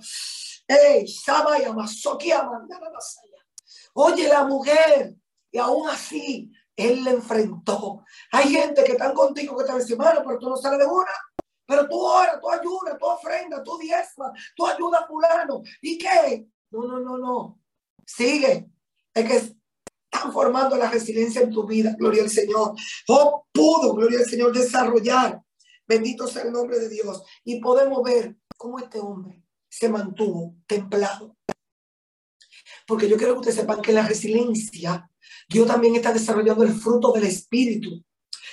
Oye, la mujer, y aún así, él le enfrentó. Hay gente que están contigo que te dicen, bueno, pero tú no sales de una. Pero tú oras, tú ayudas, tú ofrendas, tú diezmas, tú ayudas a fulano. ¿Y qué? No, no, no, no. Sigue. Es que están formando la resiliencia en tu vida, gloria al Señor. Oh, pudo, gloria al Señor, desarrollar. Bendito sea el nombre de Dios. Y podemos ver cómo este hombre se mantuvo templado. Porque yo quiero que ustedes sepan que la resiliencia, Dios también está desarrollando el fruto del Espíritu.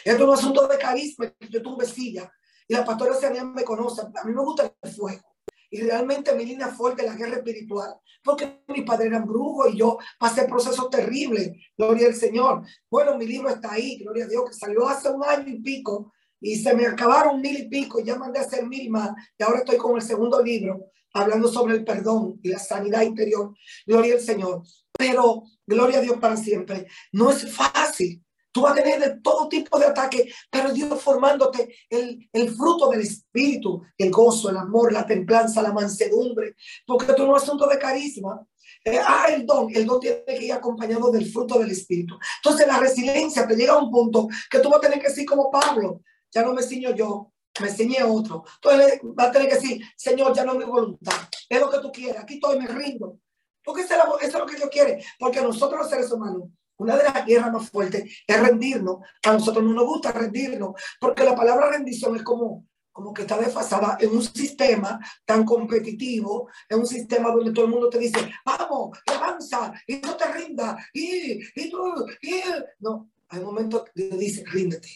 Esto es un asunto de carisma. Yo tuve silla y la pastora Sania me conoce. A mí me gusta el fuego. Y realmente mi línea fuerte es la guerra espiritual. Porque mi padre era brujo y yo pasé procesos terribles. Gloria al Señor. Bueno, mi libro está ahí. Gloria a Dios, que salió hace un año y pico. Y se me acabaron mil y pico. Ya mandé a hacer mil más. Y ahora estoy con el segundo libro hablando sobre el perdón y la sanidad interior. Gloria al Señor. Pero gloria a Dios para siempre. No es fácil. Tú vas a tener de todo tipo de ataques, pero Dios formándote el, el fruto del Espíritu, el gozo, el amor, la templanza, la mansedumbre, porque tú no es asunto de carisma. Eh, ah, el don, el don tiene que ir acompañado del fruto del Espíritu. Entonces la resiliencia te llega a un punto que tú vas a tener que decir como Pablo, ya no me ciño yo, me enseñé otro. Entonces va a tener que decir, Señor, ya no es mi voluntad, es lo que tú quieres, aquí estoy, me rindo. Porque eso es lo que Dios quiere, porque nosotros los seres humanos, una de las guerras más fuertes es rendirnos. A nosotros no nos gusta rendirnos, porque la palabra rendición es como, como que está desfasada en un sistema tan competitivo, en un sistema donde todo el mundo te dice, vamos, avanza, y no te rinda, y, y tú, y... No, hay momentos que dice, ríndete,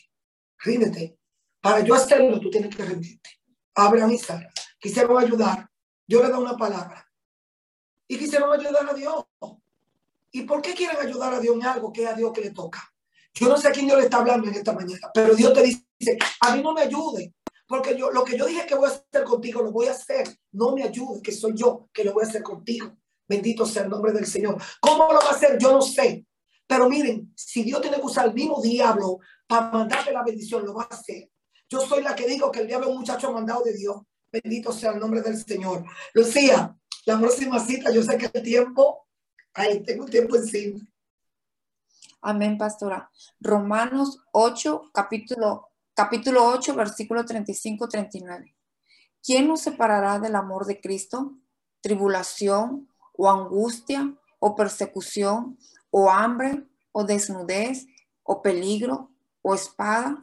ríndete, para yo hacerlo, tú tienes que rendirte. Abraham y Sara quisieron ayudar. Yo le doy una palabra. Y quisieron ayudar a Dios. ¿Y por qué quieren ayudar a Dios en algo que es a Dios que le toca? Yo no sé a quién Dios le está hablando en esta mañana, pero Dios te dice, a mí no me ayude, porque yo lo que yo dije que voy a hacer contigo, lo voy a hacer. No me ayude, que soy yo que lo voy a hacer contigo. Bendito sea el nombre del Señor. ¿Cómo lo va a hacer? Yo no sé. Pero miren, si Dios tiene que usar el mismo diablo para mandarte la bendición, lo va a hacer. Yo soy la que digo que el diablo es un muchacho mandado de Dios. Bendito sea el nombre del Señor. Lucía, la próxima cita, yo sé que el tiempo, ahí tengo tiempo encima. Amén, pastora. Romanos 8, capítulo, capítulo 8, versículo 35-39. ¿Quién nos separará del amor de Cristo? ¿Tribulación o angustia o persecución o hambre o desnudez o peligro o espada?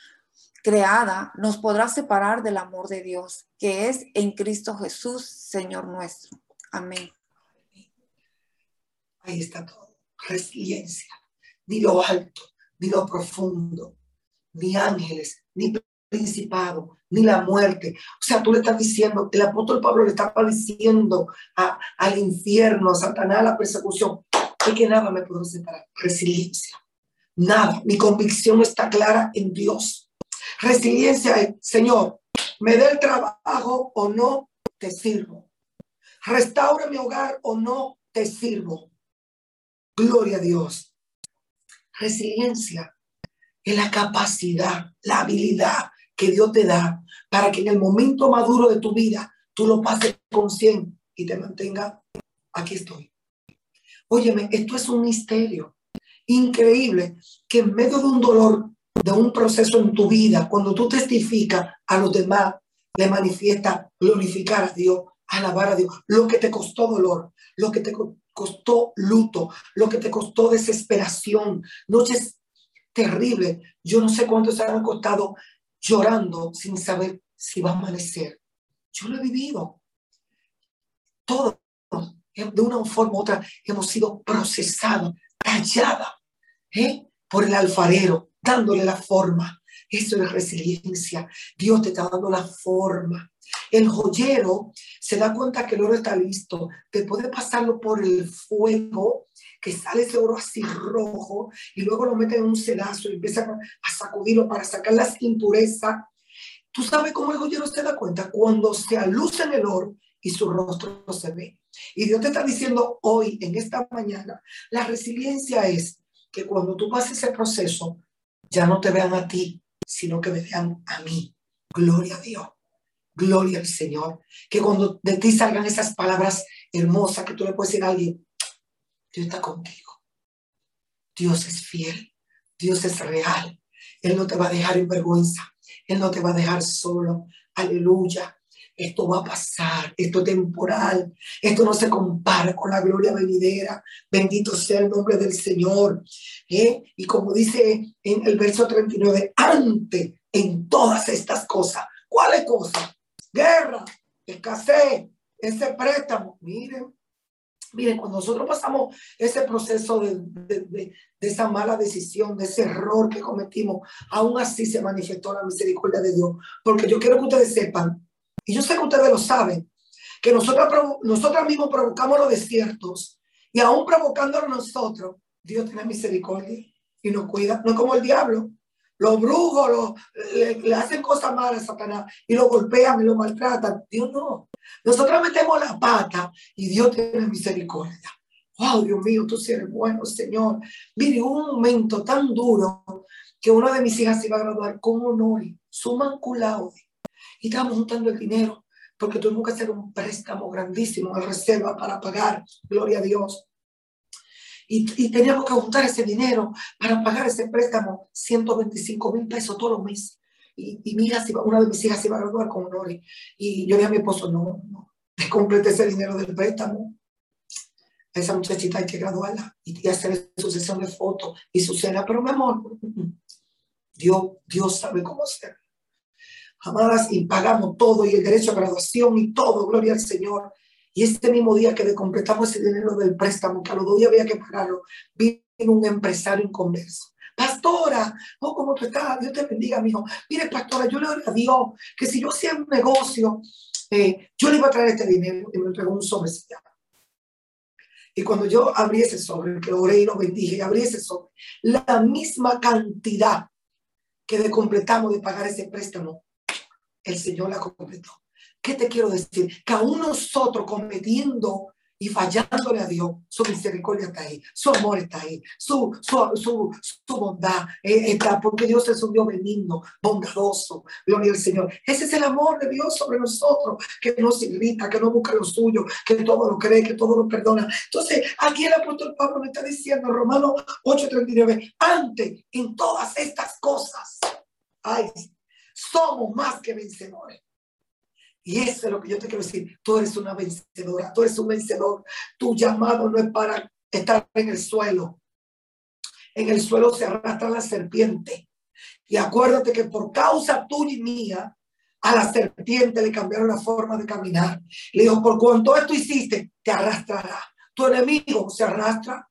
creada nos podrá separar del amor de Dios, que es en Cristo Jesús, Señor nuestro. Amén. Ahí está todo. Resiliencia. Ni lo alto, ni lo profundo, ni ángeles, ni principado, ni la muerte. O sea, tú le estás diciendo, el apóstol Pablo le estaba diciendo al infierno, a Satanás, a la persecución, es que nada me puede separar. Resiliencia. Nada. Mi convicción está clara en Dios. Resiliencia es, Señor, me dé el trabajo o no, te sirvo. Restaura mi hogar o no, te sirvo. Gloria a Dios. Resiliencia es la capacidad, la habilidad que Dios te da para que en el momento maduro de tu vida tú lo pases con 100 y te mantenga, aquí estoy. Óyeme, esto es un misterio increíble que en medio de un dolor, de un proceso en tu vida, cuando tú testificas a los demás, le manifiesta glorificar a Dios, alabar a Dios, lo que te costó dolor, lo que te costó luto, lo que te costó desesperación, noches terribles. Yo no sé cuántos se han costado llorando sin saber si va a amanecer. Yo lo he vivido. Todos, de una forma u otra, hemos sido procesados, tallados ¿eh? por el alfarero, dándole la forma. Eso es resiliencia. Dios te está dando la forma. El joyero se da cuenta que el oro está listo. Después de pasarlo por el fuego, que sale ese oro así rojo y luego lo meten en un sedazo y empiezan a sacudirlo para sacar las impurezas. ¿Tú sabes cómo el joyero se da cuenta? Cuando se aluce en el oro y su rostro se ve. Y Dios te está diciendo hoy, en esta mañana, la resiliencia es que cuando tú pases ese proceso, ya no te vean a ti, sino que me vean a mí. Gloria a Dios. Gloria al Señor. Que cuando de ti salgan esas palabras hermosas que tú le puedes decir a alguien, Dios está contigo. Dios es fiel. Dios es real. Él no te va a dejar en vergüenza. Él no te va a dejar solo. Aleluya. Esto va a pasar, esto es temporal, esto no se compara con la gloria venidera. Bendito sea el nombre del Señor. ¿Eh? Y como dice en el verso 39, antes en todas estas cosas, ¿cuáles cosas? Guerra, escasez, ese préstamo. Miren, Miren, cuando nosotros pasamos ese proceso de, de, esa mala decisión, de ese error que cometimos, aún así se manifestó la misericordia de Dios. Porque yo quiero que ustedes sepan, y yo sé que ustedes lo saben, que nosotros, mismos provocamos los desiertos y aún provocándolo nosotros, Dios tiene misericordia y nos cuida. No es como el diablo. Los brujos le, hacen cosas malas a Satanás y lo golpean y lo maltratan. Dios no. Nosotros metemos la pata y Dios tiene misericordia. Wow, Dios mío, tú sí eres bueno, Señor. Mire, un momento tan duro que una de mis hijas iba a graduar con honor, su manculado. Y estábamos juntando el dinero porque tuvimos que hacer un préstamo grandísimo en reserva para pagar, gloria a Dios. Y, teníamos que juntar ese dinero para pagar ese préstamo, 125 mil pesos todos los meses. Y, y mi hija, una de mis hijas se iba a graduar con honores. Y yo le dije a mi esposo, no, no, descomplete ese dinero del préstamo. A esa muchachita hay que graduarla y, hacer su sesión de fotos y su cena. Pero mi amor, Dios, Dios sabe cómo hacer. Amadas, y pagamos todo y el derecho a graduación y todo, gloria al Señor. Y este mismo día que completamos ese dinero del préstamo, que a los dos días había que pagarlo, vino un empresario inconverso. Pastora, oh, ¿cómo tú estás? Dios te bendiga, hijo. Mire, pastora, yo le doy a Dios que si yo hacía un negocio, eh, yo le iba a traer este dinero y me entregó un sobre Y cuando yo abrí ese sobre, que oré y lo bendije, y abrí ese sobre, la misma cantidad que de completamos de pagar ese préstamo, el Señor la completó. ¿Qué te quiero decir? Que aún nosotros cometiendo y fallándole a Dios, su misericordia está ahí, su amor está ahí, su, su, su, bondad eh, está, porque Dios es un Dios benigno, bondadoso, gloria al Señor. Ese es el amor de Dios sobre nosotros, que no se irrita, que no busca lo suyo, que todo lo cree, que todo lo perdona. Entonces, aquí el apóstol Pablo me está diciendo, Romano 8:39, antes en todas estas cosas, ay, somos más que vencedores y eso es lo que yo te quiero decir. Tú eres una vencedora, tú eres un vencedor. Tu llamado no es para estar en el suelo. En el suelo se arrastra la serpiente. Y acuérdate que por causa tuya y mía, a la serpiente le cambiaron la forma de caminar. Le dijo, por cuanto esto hiciste, te arrastrará. Tu enemigo se arrastra.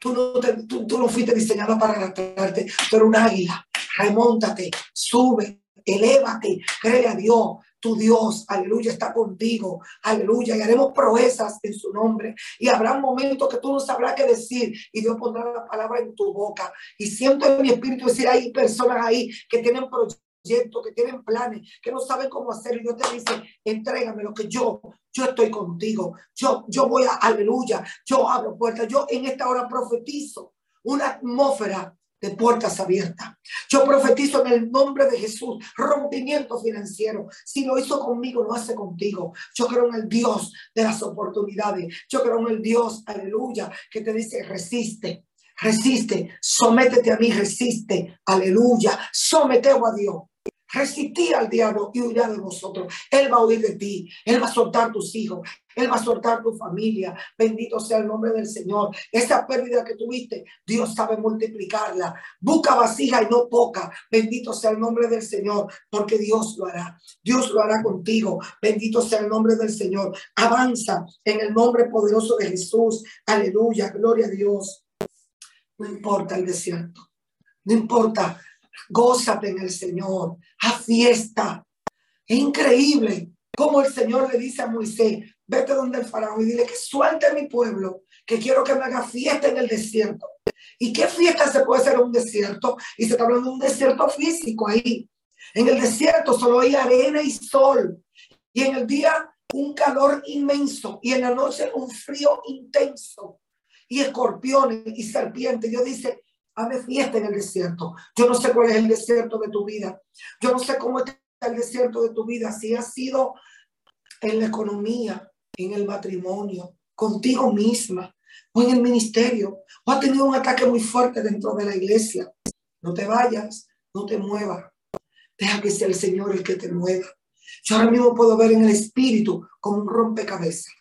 Tú no, tú, tú no fuiste diseñado para arrastrarte. Tú eres un águila. Remóntate, sube, elévate, cree a Dios, tu Dios, aleluya, está contigo, aleluya, y haremos proezas en su nombre. Y habrá momentos que tú no sabrás qué decir y Dios pondrá la palabra en tu boca. Y siento en mi espíritu decir, hay personas ahí que tienen proyectos, que tienen planes, que no saben cómo hacerlo. Y Dios te dice, entrégame lo que yo, yo estoy contigo. Yo, yo voy a, aleluya, yo abro puertas. Yo en esta hora profetizo una atmósfera de puertas abiertas. Yo profetizo en el nombre de Jesús, rompimiento financiero. Si lo hizo conmigo, lo hace contigo. Yo creo en el Dios de las oportunidades. Yo creo en el Dios, aleluya, que te dice, resiste. Resiste, sométete a mí, resiste, aleluya, someteo a Dios. Resistí al diablo y huirá de vosotros. Él va a huir de ti. Él va a soltar tus hijos. Él va a soltar tu familia. Bendito sea el nombre del Señor. Esa pérdida que tuviste, Dios sabe multiplicarla. Busca vasija y no poca. Bendito sea el nombre del Señor, porque Dios lo hará. Dios lo hará contigo. Bendito sea el nombre del Señor. Avanza en el nombre poderoso de Jesús. Aleluya. Gloria a Dios. No importa el desierto. No importa Gózate en el Señor, a fiesta. Es increíble como el Señor le dice a Moisés, vete donde el faraón y dile que suelte a mi pueblo, que quiero que me haga fiesta en el desierto. ¿Y qué fiesta se puede hacer en un desierto? Y se está hablando de un desierto físico ahí. En el desierto solo hay arena y sol. Y en el día un calor inmenso. Y en la noche un frío intenso. Y escorpiones y serpientes. Dios dice, Hame fiesta en el desierto. Yo no sé cuál es el desierto de tu vida. Yo no sé cómo está el desierto de tu vida. Si ha sido en la economía, en el matrimonio, contigo misma, o en el ministerio, o ha tenido un ataque muy fuerte dentro de la iglesia. No te vayas, no te muevas. Deja que sea el Señor el que te mueva. Yo ahora mismo puedo ver en el espíritu como un rompecabezas.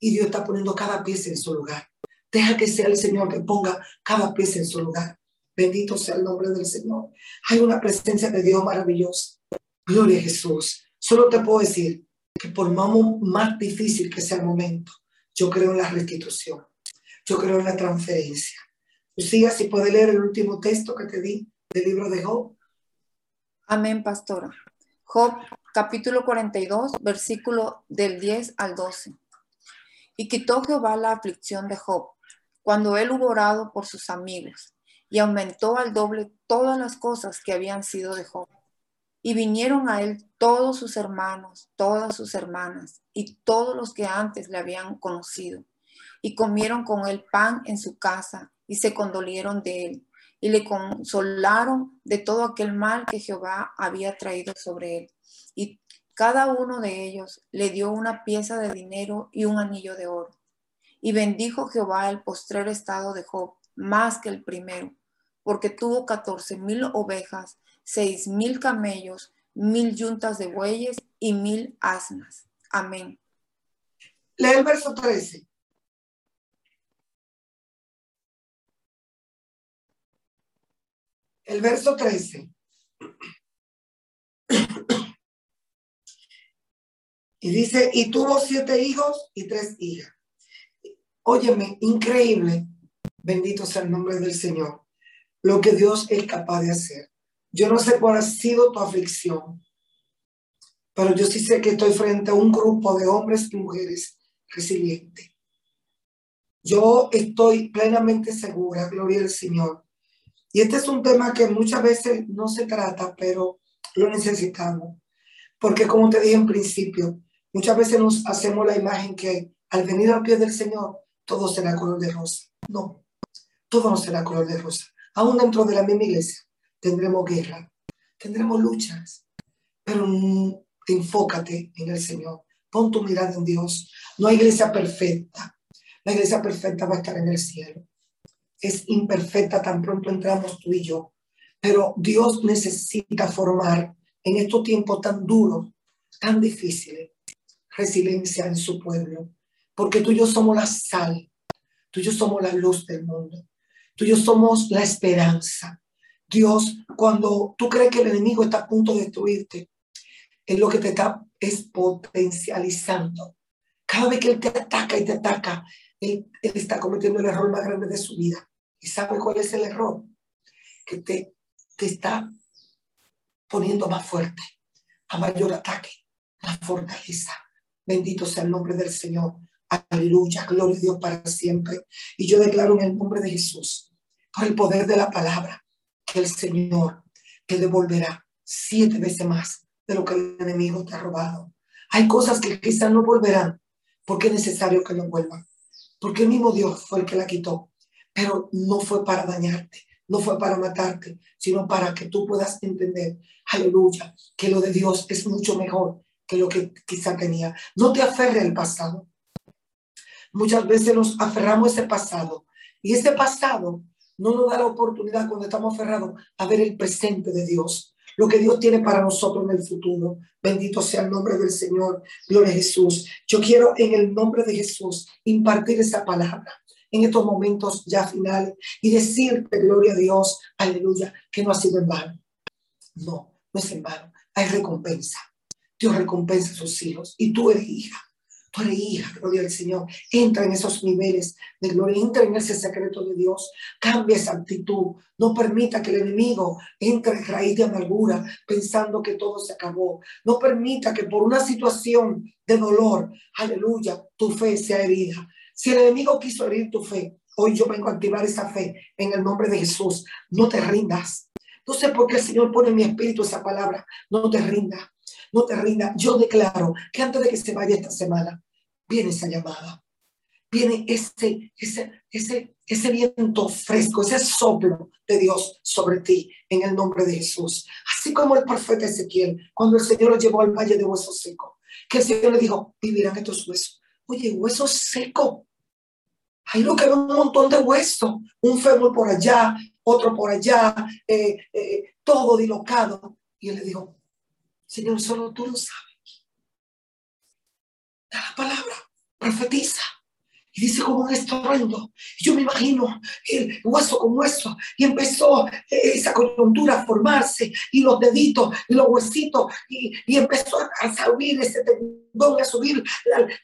Y Dios está poniendo cada pieza en su lugar. Deja que sea el Señor que ponga cada pieza en su lugar. Bendito sea el nombre del Señor. Hay una presencia de Dios maravillosa. Gloria a Jesús. Solo te puedo decir que por más difícil que sea el momento, yo creo en la restitución. Yo creo en la transferencia. Lucía, si puede leer el último texto que te di del libro de Job. Amén, pastora. Job, capítulo 42, versículo del 10 al 12. Y quitó Jehová la aflicción de Job cuando él hubo orado por sus amigos, y aumentó al doble todas las cosas que habían sido de Job. Y vinieron a él todos sus hermanos, todas sus hermanas, y todos los que antes le habían conocido, y comieron con él pan en su casa, y se condolieron de él, y le consolaron de todo aquel mal que Jehová había traído sobre él. Y cada uno de ellos le dio una pieza de dinero y un anillo de oro. Y bendijo Jehová el postrer estado de Job más que el primero, porque tuvo catorce mil ovejas, seis mil camellos, mil yuntas de bueyes y mil asnas. Amén. Lee el verso 13. El verso 13. Y dice, y tuvo siete hijos y tres hijas. Óyeme, increíble, bendito sea el nombre del Señor, lo que Dios es capaz de hacer. Yo no sé cuál ha sido tu aflicción, pero yo sí sé que estoy frente a un grupo de hombres y mujeres resilientes. Yo estoy plenamente segura, gloria al Señor. Y este es un tema que muchas veces no se trata, pero lo necesitamos. Porque como te dije en principio, muchas veces nos hacemos la imagen que al venir al pie del Señor, todo será color de rosa. No, todo no será color de rosa. Aún dentro de la misma iglesia tendremos guerra, tendremos luchas, pero enfócate en el Señor. Pon tu mirada en Dios. No hay iglesia perfecta. La iglesia perfecta va a estar en el cielo. Es imperfecta tan pronto entramos tú y yo. Pero Dios necesita formar en estos tiempos tan duros, tan difíciles, resiliencia en su pueblo. Porque tú y yo somos la sal, tú y yo somos la luz del mundo, tú y yo somos la esperanza. Dios, cuando tú crees que el enemigo está a punto de destruirte, es lo que te está es potencializando. Cada vez que él te ataca y te ataca, él, está cometiendo el error más grande de su vida. ¿Y sabe cuál es el error? Que te, te está poniendo más fuerte, a mayor ataque, más fortaleza. Bendito sea el nombre del Señor. Aleluya, gloria a Dios para siempre. Y yo declaro en el nombre de Jesús, por el poder de la palabra, que el Señor te devolverá siete veces más de lo que el enemigo te ha robado. Hay cosas que quizás no volverán porque es necesario que no vuelvan. Porque el mismo Dios fue el que la quitó. Pero no fue para dañarte, no fue para matarte, sino para que tú puedas entender, aleluya, que lo de Dios es mucho mejor que lo que quizá tenía. No te aferre al pasado. Muchas veces nos aferramos a ese pasado y ese pasado no nos da la oportunidad cuando estamos aferrados a ver el presente de Dios lo que Dios tiene para nosotros en el futuro. Bendito sea el nombre del Señor. Gloria a Jesús. Yo quiero en el nombre de Jesús impartir esa palabra en estos momentos ya finales y decirte, gloria a Dios, aleluya, que no ha sido en vano. No, no es en vano. Hay recompensa. Dios recompensa a sus hijos y tú eres hija. Hija, gloria al Señor. Entra en esos niveles de gloria, entra en ese secreto de Dios. Cambia esa actitud. No permita que el enemigo entre en raíz de amargura pensando que todo se acabó. No permita que por una situación de dolor, aleluya, tu fe sea herida. Si el enemigo quiso herir tu fe, hoy yo vengo a activar esa fe en el nombre de Jesús. No te rindas. No sé por qué el Señor pone en mi espíritu esa palabra. No te rindas no te rindas. Yo declaro que antes de que se vaya esta semana, viene esa llamada. Viene ese, ese, ese, ese viento fresco, ese soplo de Dios sobre ti en el nombre de Jesús. Así como el profeta Ezequiel, cuando el Señor lo llevó al valle de huesos secos, que el Señor le dijo, vivirán estos huesos. Oye, huesos secos. Ahí lo que ve un montón de huesos, un fémur por allá, otro por allá, eh, eh, todo dilocado. Y él le dijo, Señor, solo tú lo sabes. Da la palabra, profetiza. Y dice como un estruendo. Yo me imagino el hueso con hueso. Y empezó eh, esa coyuntura a formarse. Y los deditos y los huesitos. Y, empezó a subir ese tendón, a subir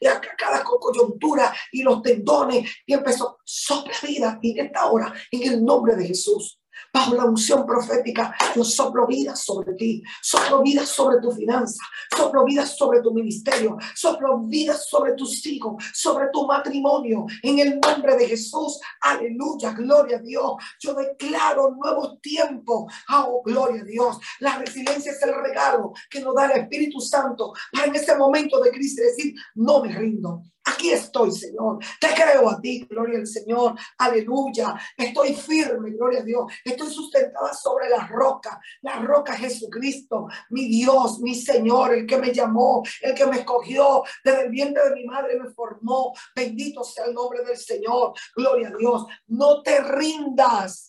la, cada coyuntura y los tendones. Y empezó, sopla vida en esta hora, en el nombre de Jesús bajo la unción profética, yo soplo vida sobre ti, soplo vida sobre tu finanza, soplo vida sobre tu ministerio, soplo vida sobre tus hijos, sobre tu matrimonio, en el nombre de Jesús, aleluya, gloria a Dios, yo declaro nuevos tiempos, oh, gloria a Dios, la resiliencia es el regalo que nos da el Espíritu Santo para en ese momento de crisis decir, no me rindo, Estoy, Señor. Te creo a ti, gloria al Señor. Aleluya. Estoy firme, gloria a Dios. Estoy sustentada sobre la roca, la roca Jesucristo, mi Dios, mi Señor, el que me llamó, el que me escogió desde el vientre de mi madre me formó. Bendito sea el nombre del Señor. Gloria a Dios. No te rindas.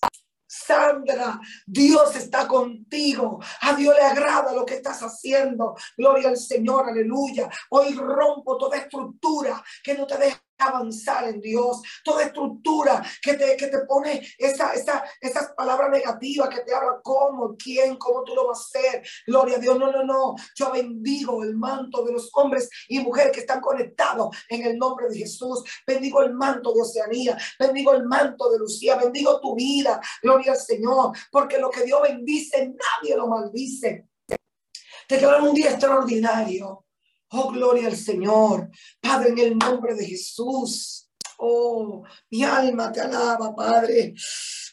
Sandra, Dios está contigo. A Dios le agrada lo que estás haciendo. Gloria al Señor, aleluya. Hoy rompo toda estructura que no te deja avanzar en Dios, toda estructura que te, que te pone esa, esa, esas palabras negativas que te habla cómo, quién, cómo tú lo vas a hacer. Gloria a Dios, no, no, no. Yo bendigo el manto de los hombres y mujeres que están conectados en el nombre de Jesús. Bendigo el manto de Oceanía, bendigo el manto de Lucía, bendigo tu vida. Gloria al Señor, porque lo que Dios bendice, nadie lo maldice. Te quedará un día extraordinario. Oh, gloria al Señor. Padre, en el nombre de Jesús. Oh, mi alma te alaba, Padre.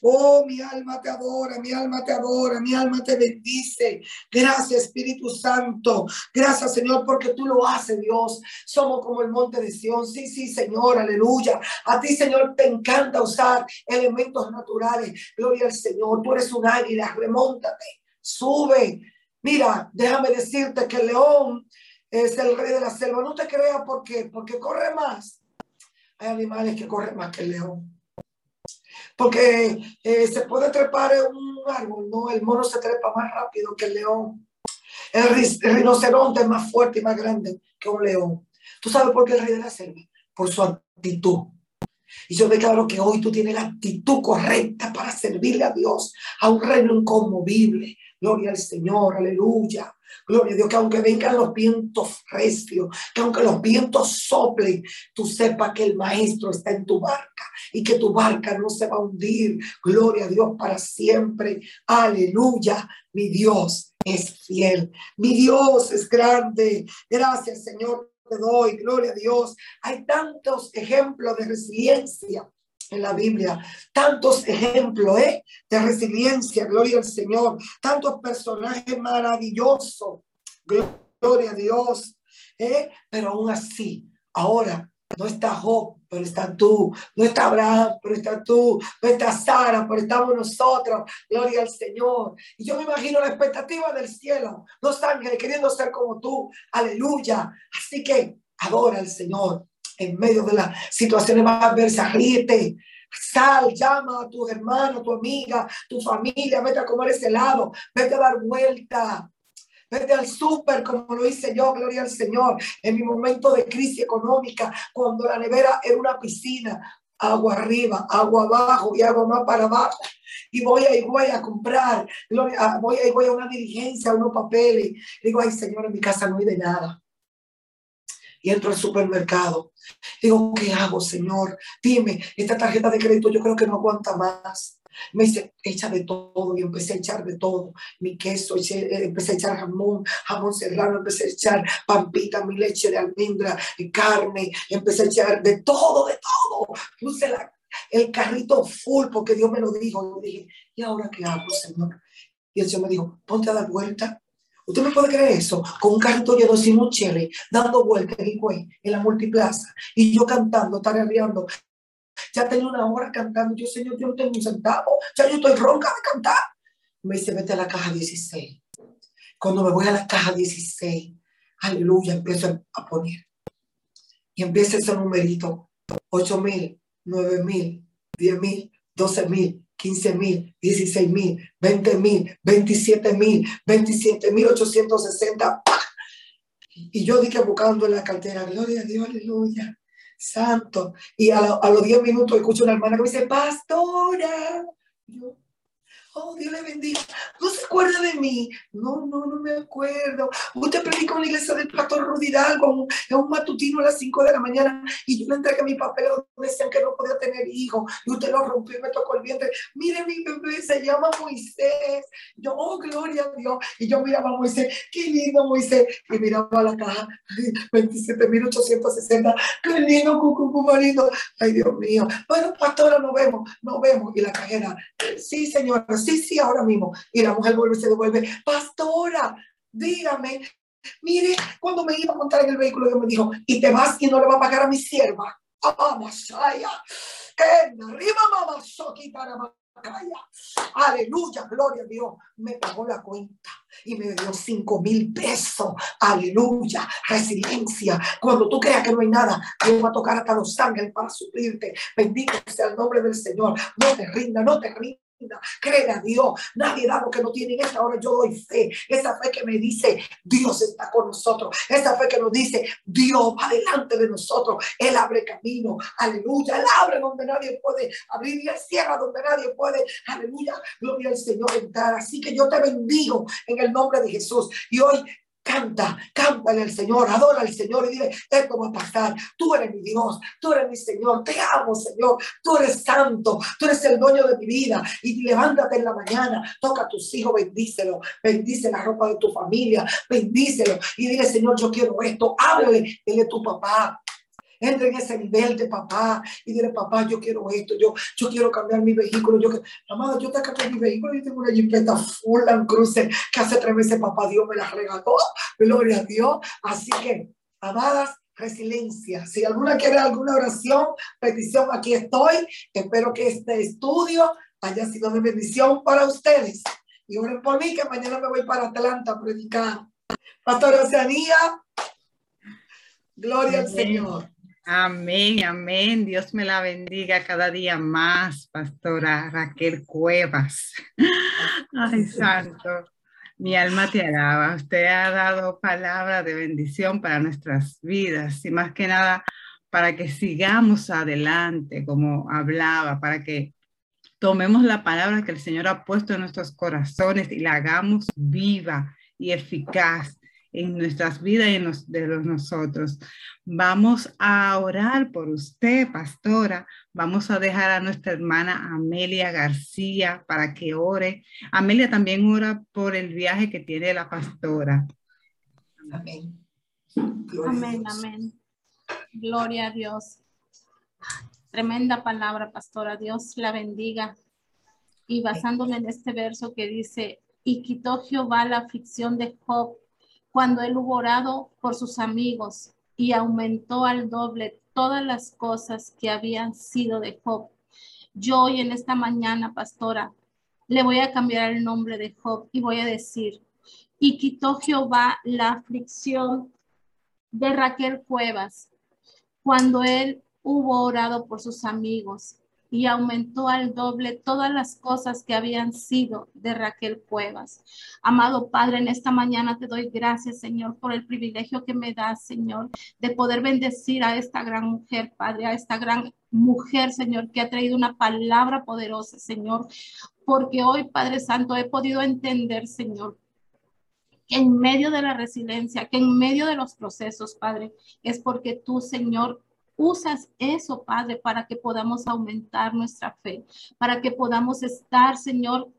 Oh, mi alma te adora, mi alma te adora, mi alma te bendice. Gracias, Espíritu Santo. Gracias, Señor, porque tú lo haces, Dios. Somos como el monte de Sión. Sí, sí, Señor, aleluya. A ti, Señor, te encanta usar elementos naturales. Gloria al Señor. Tú eres un águila, remóntate, sube. Mira, déjame decirte que el león es el rey de la selva. No te creas por qué, porque corre más. Hay animales que corren más que el león. Porque eh, se puede trepar en un árbol, ¿no? El mono se trepa más rápido que el león. El, rinoceronte es más fuerte y más grande que un león. ¿Tú sabes por qué el rey de la selva? Por su actitud. Y yo declaro que hoy tú tienes la actitud correcta para servirle a Dios, a un reino inconmovible. Gloria al Señor, aleluya. Gloria a Dios, que aunque vengan los vientos recios, que aunque los vientos soplen, tú sepas que el maestro está en tu barca y que tu barca no se va a hundir. Gloria a Dios para siempre. Aleluya. Mi Dios es fiel. Mi Dios es grande. Gracias, Señor. Te doy. Gloria a Dios. Hay tantos ejemplos de resiliencia en la Biblia. Tantos ejemplos ¿eh? de resiliencia, gloria al Señor. Tantos personajes maravillosos, gloria a Dios. ¿eh? Pero aún así, ahora no está Job, pero está tú. No está Abraham, pero está tú. No está Sara, pero estamos nosotros. Gloria al Señor. Y yo me imagino la expectativa del cielo. Los ángeles queriendo ser como tú. Aleluya. Así que adora al Señor en medio de las situaciones más adversas, ríete, sal, llama a tu hermano, tu amiga, tu familia, vete a comer ese helado, vete a dar vuelta. Vete al súper como lo hice yo, gloria al Señor, en mi momento de crisis económica, cuando la nevera era una piscina, agua arriba, agua abajo y agua más para abajo. Y voy ahí, voy a comprar, gloria, voy ahí, voy a una diligencia, unos papeles. Digo, ay Señor, en mi casa no hay de nada y entro al supermercado. Digo, ¿qué hago, Señor? Dime, esta tarjeta de crédito yo creo que no aguanta más. Me dice, echa de todo. Y empecé a echar de todo. Mi queso, eh, empecé a echar jamón, jamón serrano, empecé a echar pampita, mi leche de almendra, carne, empecé a echar de todo, de todo. Puse el carrito full porque Dios me lo dijo. Y dije, ¿y ahora qué hago, Señor? Y el Señor me dijo, ponte a dar vuelta ¿Usted me puede creer eso? Con un carrito lleno de Cherry, dando vueltas en, en la multiplaza, y yo cantando, tarareando. Ya tengo una hora cantando. Yo, Señor, yo no tengo un centavo. Ya yo estoy ronca de cantar. Me dice, vete a la caja 16. Cuando me voy a la caja 16, aleluya, empiezo a poner. Y empieza ese numerito. 8 mil, 9 mil, 10 mil, 12 mil, 15 mil, 16 mil, 20 mil, 27 mil, 27 mil 860. Y yo dije buscando en la cartera, gloria a Dios, aleluya, santo. Y a, los 10 minutos escucho una hermana que me dice, pastora. Yo, Oh, Dios le bendiga. ¿No se acuerda de mí? No, no, no me acuerdo. Usted predicó en la iglesia del pastor Rudy Hidalgo en un matutino a las 5 de la mañana y yo le entregué mi papel donde decían que no podía tener hijos y usted lo rompió y me tocó el vientre. Mire, mi bebé se llama Moisés. Yo, oh, gloria a Dios. Y yo miraba a Moisés, qué lindo Moisés. Y miraba la caja, 27.860. Qué lindo, cucu, marido. Ay, Dios mío. Bueno, pastora, nos vemos, nos vemos. Y la cajera, sí, señora sí, sí, ahora mismo. Y la mujer vuelve, se devuelve, pastora, dígame, mire, cuando me iba a montar en el vehículo, Dios me dijo, y te vas y no le va a pagar a mi sierva. Ah, Masaya, que arriba, mamá, para Aleluya, gloria a Dios. Me pagó la cuenta y me dio cinco mil pesos. Aleluya, resiliencia. Cuando tú creas que no hay nada, Dios va a tocar hasta los ángeles para suplirte. Bendito sea el nombre del Señor. No te rinda, no te rinda Cree a Dios. Nadie da lo que no tiene. En esta hora yo doy fe. Esa fe que me dice Dios está con nosotros. Esa fe que nos dice Dios va delante de nosotros. Él abre camino. Aleluya. Él abre donde nadie puede abrir y él cierra donde nadie puede. Aleluya. Gloria al Señor entrar. Así que yo te bendigo en el nombre de Jesús. Y hoy Canta, cántale al Señor, adora al Señor y dile, esto va a pasar. Tú eres mi Dios, tú eres mi Señor, te amo, Señor. Tú eres santo, tú eres el dueño de mi vida. Y levántate en la mañana, toca a tus hijos, bendícelo, bendice la ropa de tu familia, bendícelo. Y dile, Señor, yo quiero esto. Háblale, dile tu papá, Entre en ese nivel de papá y dile, papá, yo quiero esto, yo, yo quiero cambiar mi vehículo. Yo, amada, yo te cambié mi vehículo. Yo tengo una jipeta full and cruiser que hace tres meses papá Dios me la regaló. Gloria a Dios. Así que, amadas, resiliencia. Si alguna quiere alguna oración, petición, aquí estoy. Espero que este estudio haya sido de bendición para ustedes. Y oren por mí que mañana me voy para Atlanta a predicar. Pastor Oceanía, gloria al Señor. Amén, amén. Dios me la bendiga cada día más, Pastora Raquel Cuevas. Ay, santo. Mi alma te alaba. Usted ha dado palabra de bendición para nuestras vidas y más que nada para que sigamos adelante, como hablaba, para que tomemos la palabra que el Señor ha puesto en nuestros corazones y la hagamos viva y eficaz en nuestras vidas y en los, de los nosotros. Vamos a orar por usted, pastora. Vamos a dejar a nuestra hermana Amelia García para que ore. Amelia también ora por el viaje que tiene la pastora. Amén. amén, amén. Gloria a Dios. Tremenda palabra, pastora. Dios la bendiga. Y basándome en este verso que dice, y quitó Jehová la aflicción de Job cuando él hubo orado por sus amigos y aumentó al doble todas las cosas que habían sido de Job. Yo hoy en esta mañana, pastora, le voy a cambiar el nombre de Job y voy a decir, y quitó Jehová la aflicción de Raquel Cuevas cuando él hubo orado por sus amigos y aumentó al doble todas las cosas que habían sido de Raquel Cuevas. Amado Padre, en esta mañana te doy gracias, Señor, por el privilegio que me das, Señor, de poder bendecir a esta gran mujer, Padre, a esta gran mujer, Señor, que ha traído una palabra poderosa, Señor, porque hoy, Padre Santo, he podido entender, Señor, que en medio de la resiliencia, que en medio de los procesos, Padre, es porque tú, Señor, usas eso, Padre, para que podamos aumentar nuestra fe, para que podamos estar, Señor,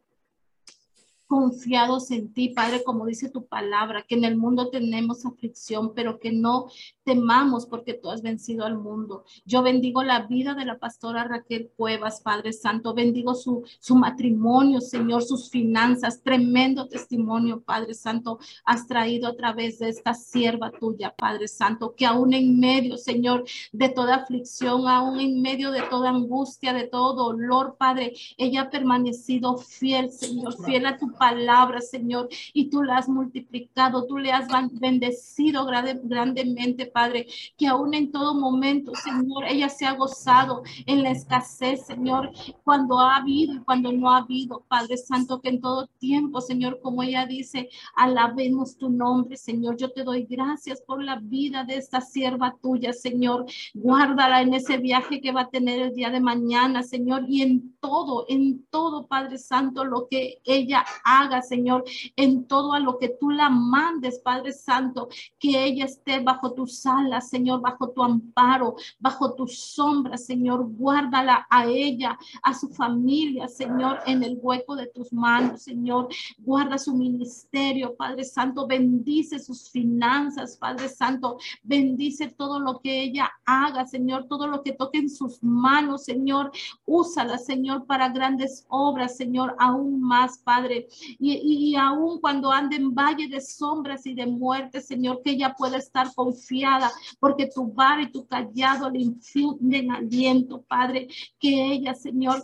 confiados en ti, Padre, como dice tu palabra, que en el mundo tenemos aflicción, pero que no temamos porque tú has vencido al mundo. Yo bendigo la vida de la pastora Raquel Cuevas, Padre Santo, bendigo su, su matrimonio, Señor, sus finanzas, tremendo testimonio, Padre Santo, has traído a través de esta sierva tuya, Padre Santo, que aún en medio, Señor, de toda aflicción, aún en medio de toda angustia, de todo dolor, Padre, ella ha permanecido fiel, Señor, fiel a tu palabra, Señor, y tú la has multiplicado, tú le has bendecido grandemente, Padre, que aún en todo momento, Señor, ella se ha gozado en la escasez, Señor, cuando ha habido y cuando no ha habido, Padre Santo, que en todo tiempo, Señor, como ella dice, alabemos tu nombre, Señor. Yo te doy gracias por la vida de esta sierva tuya, Señor. Guárdala en ese viaje que va a tener el día de mañana, Señor, y en todo, en todo, Padre Santo, lo que ella haga, Señor, en todo a lo que tú la mandes, Padre Santo, que ella esté bajo tus Señor, bajo tu amparo, bajo tu sombra, Señor. Guárdala a ella, a su familia, Señor, en el hueco de tus manos, Señor. Guarda su ministerio, Padre Santo. Bendice sus finanzas, Padre Santo. Bendice todo lo que ella haga, Señor, todo lo que toque en sus manos, Señor. Úsala, Señor, para grandes obras, Señor, aún más, Padre y, aún cuando ande en valle de sombras y de muerte, Señor, que ella pueda estar confiada, porque tu bar y tu callado le infunden aliento, Padre, que ella, Señor,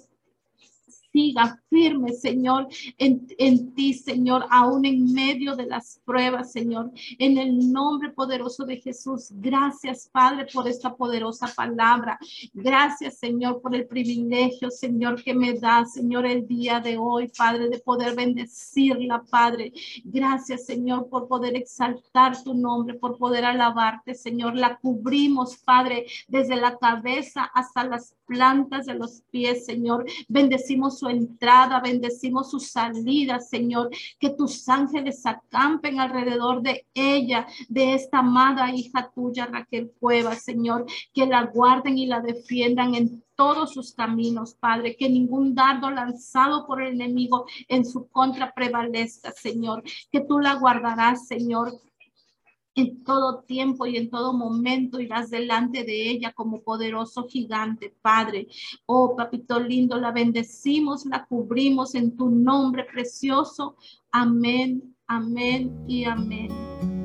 siga firme, Señor, en, en, ti, Señor, aún en medio de las pruebas, Señor. En el nombre poderoso de Jesús, gracias, Padre, por esta poderosa palabra. Gracias, Señor, por el privilegio, Señor, que me da, Señor, el día de hoy, Padre, de poder bendecirla, Padre. Gracias, Señor, por poder exaltar tu nombre, por poder alabarte, Señor. La cubrimos, Padre, desde la cabeza hasta las plantas de los pies, Señor. Bendecimos su entrada, bendecimos su salida, Señor. Que tus ángeles acampen alrededor de ella, de esta amada hija tuya, Raquel Cueva, Señor. Que la guarden y la defiendan en todos sus caminos, Padre, que ningún dardo lanzado por el enemigo en su contra prevalezca, Señor, que tú la guardarás, Señor, en todo tiempo y en todo momento irás delante de ella como poderoso gigante, Padre. Oh, papito lindo, la bendecimos, la cubrimos en tu nombre precioso. Amén, amén y amén.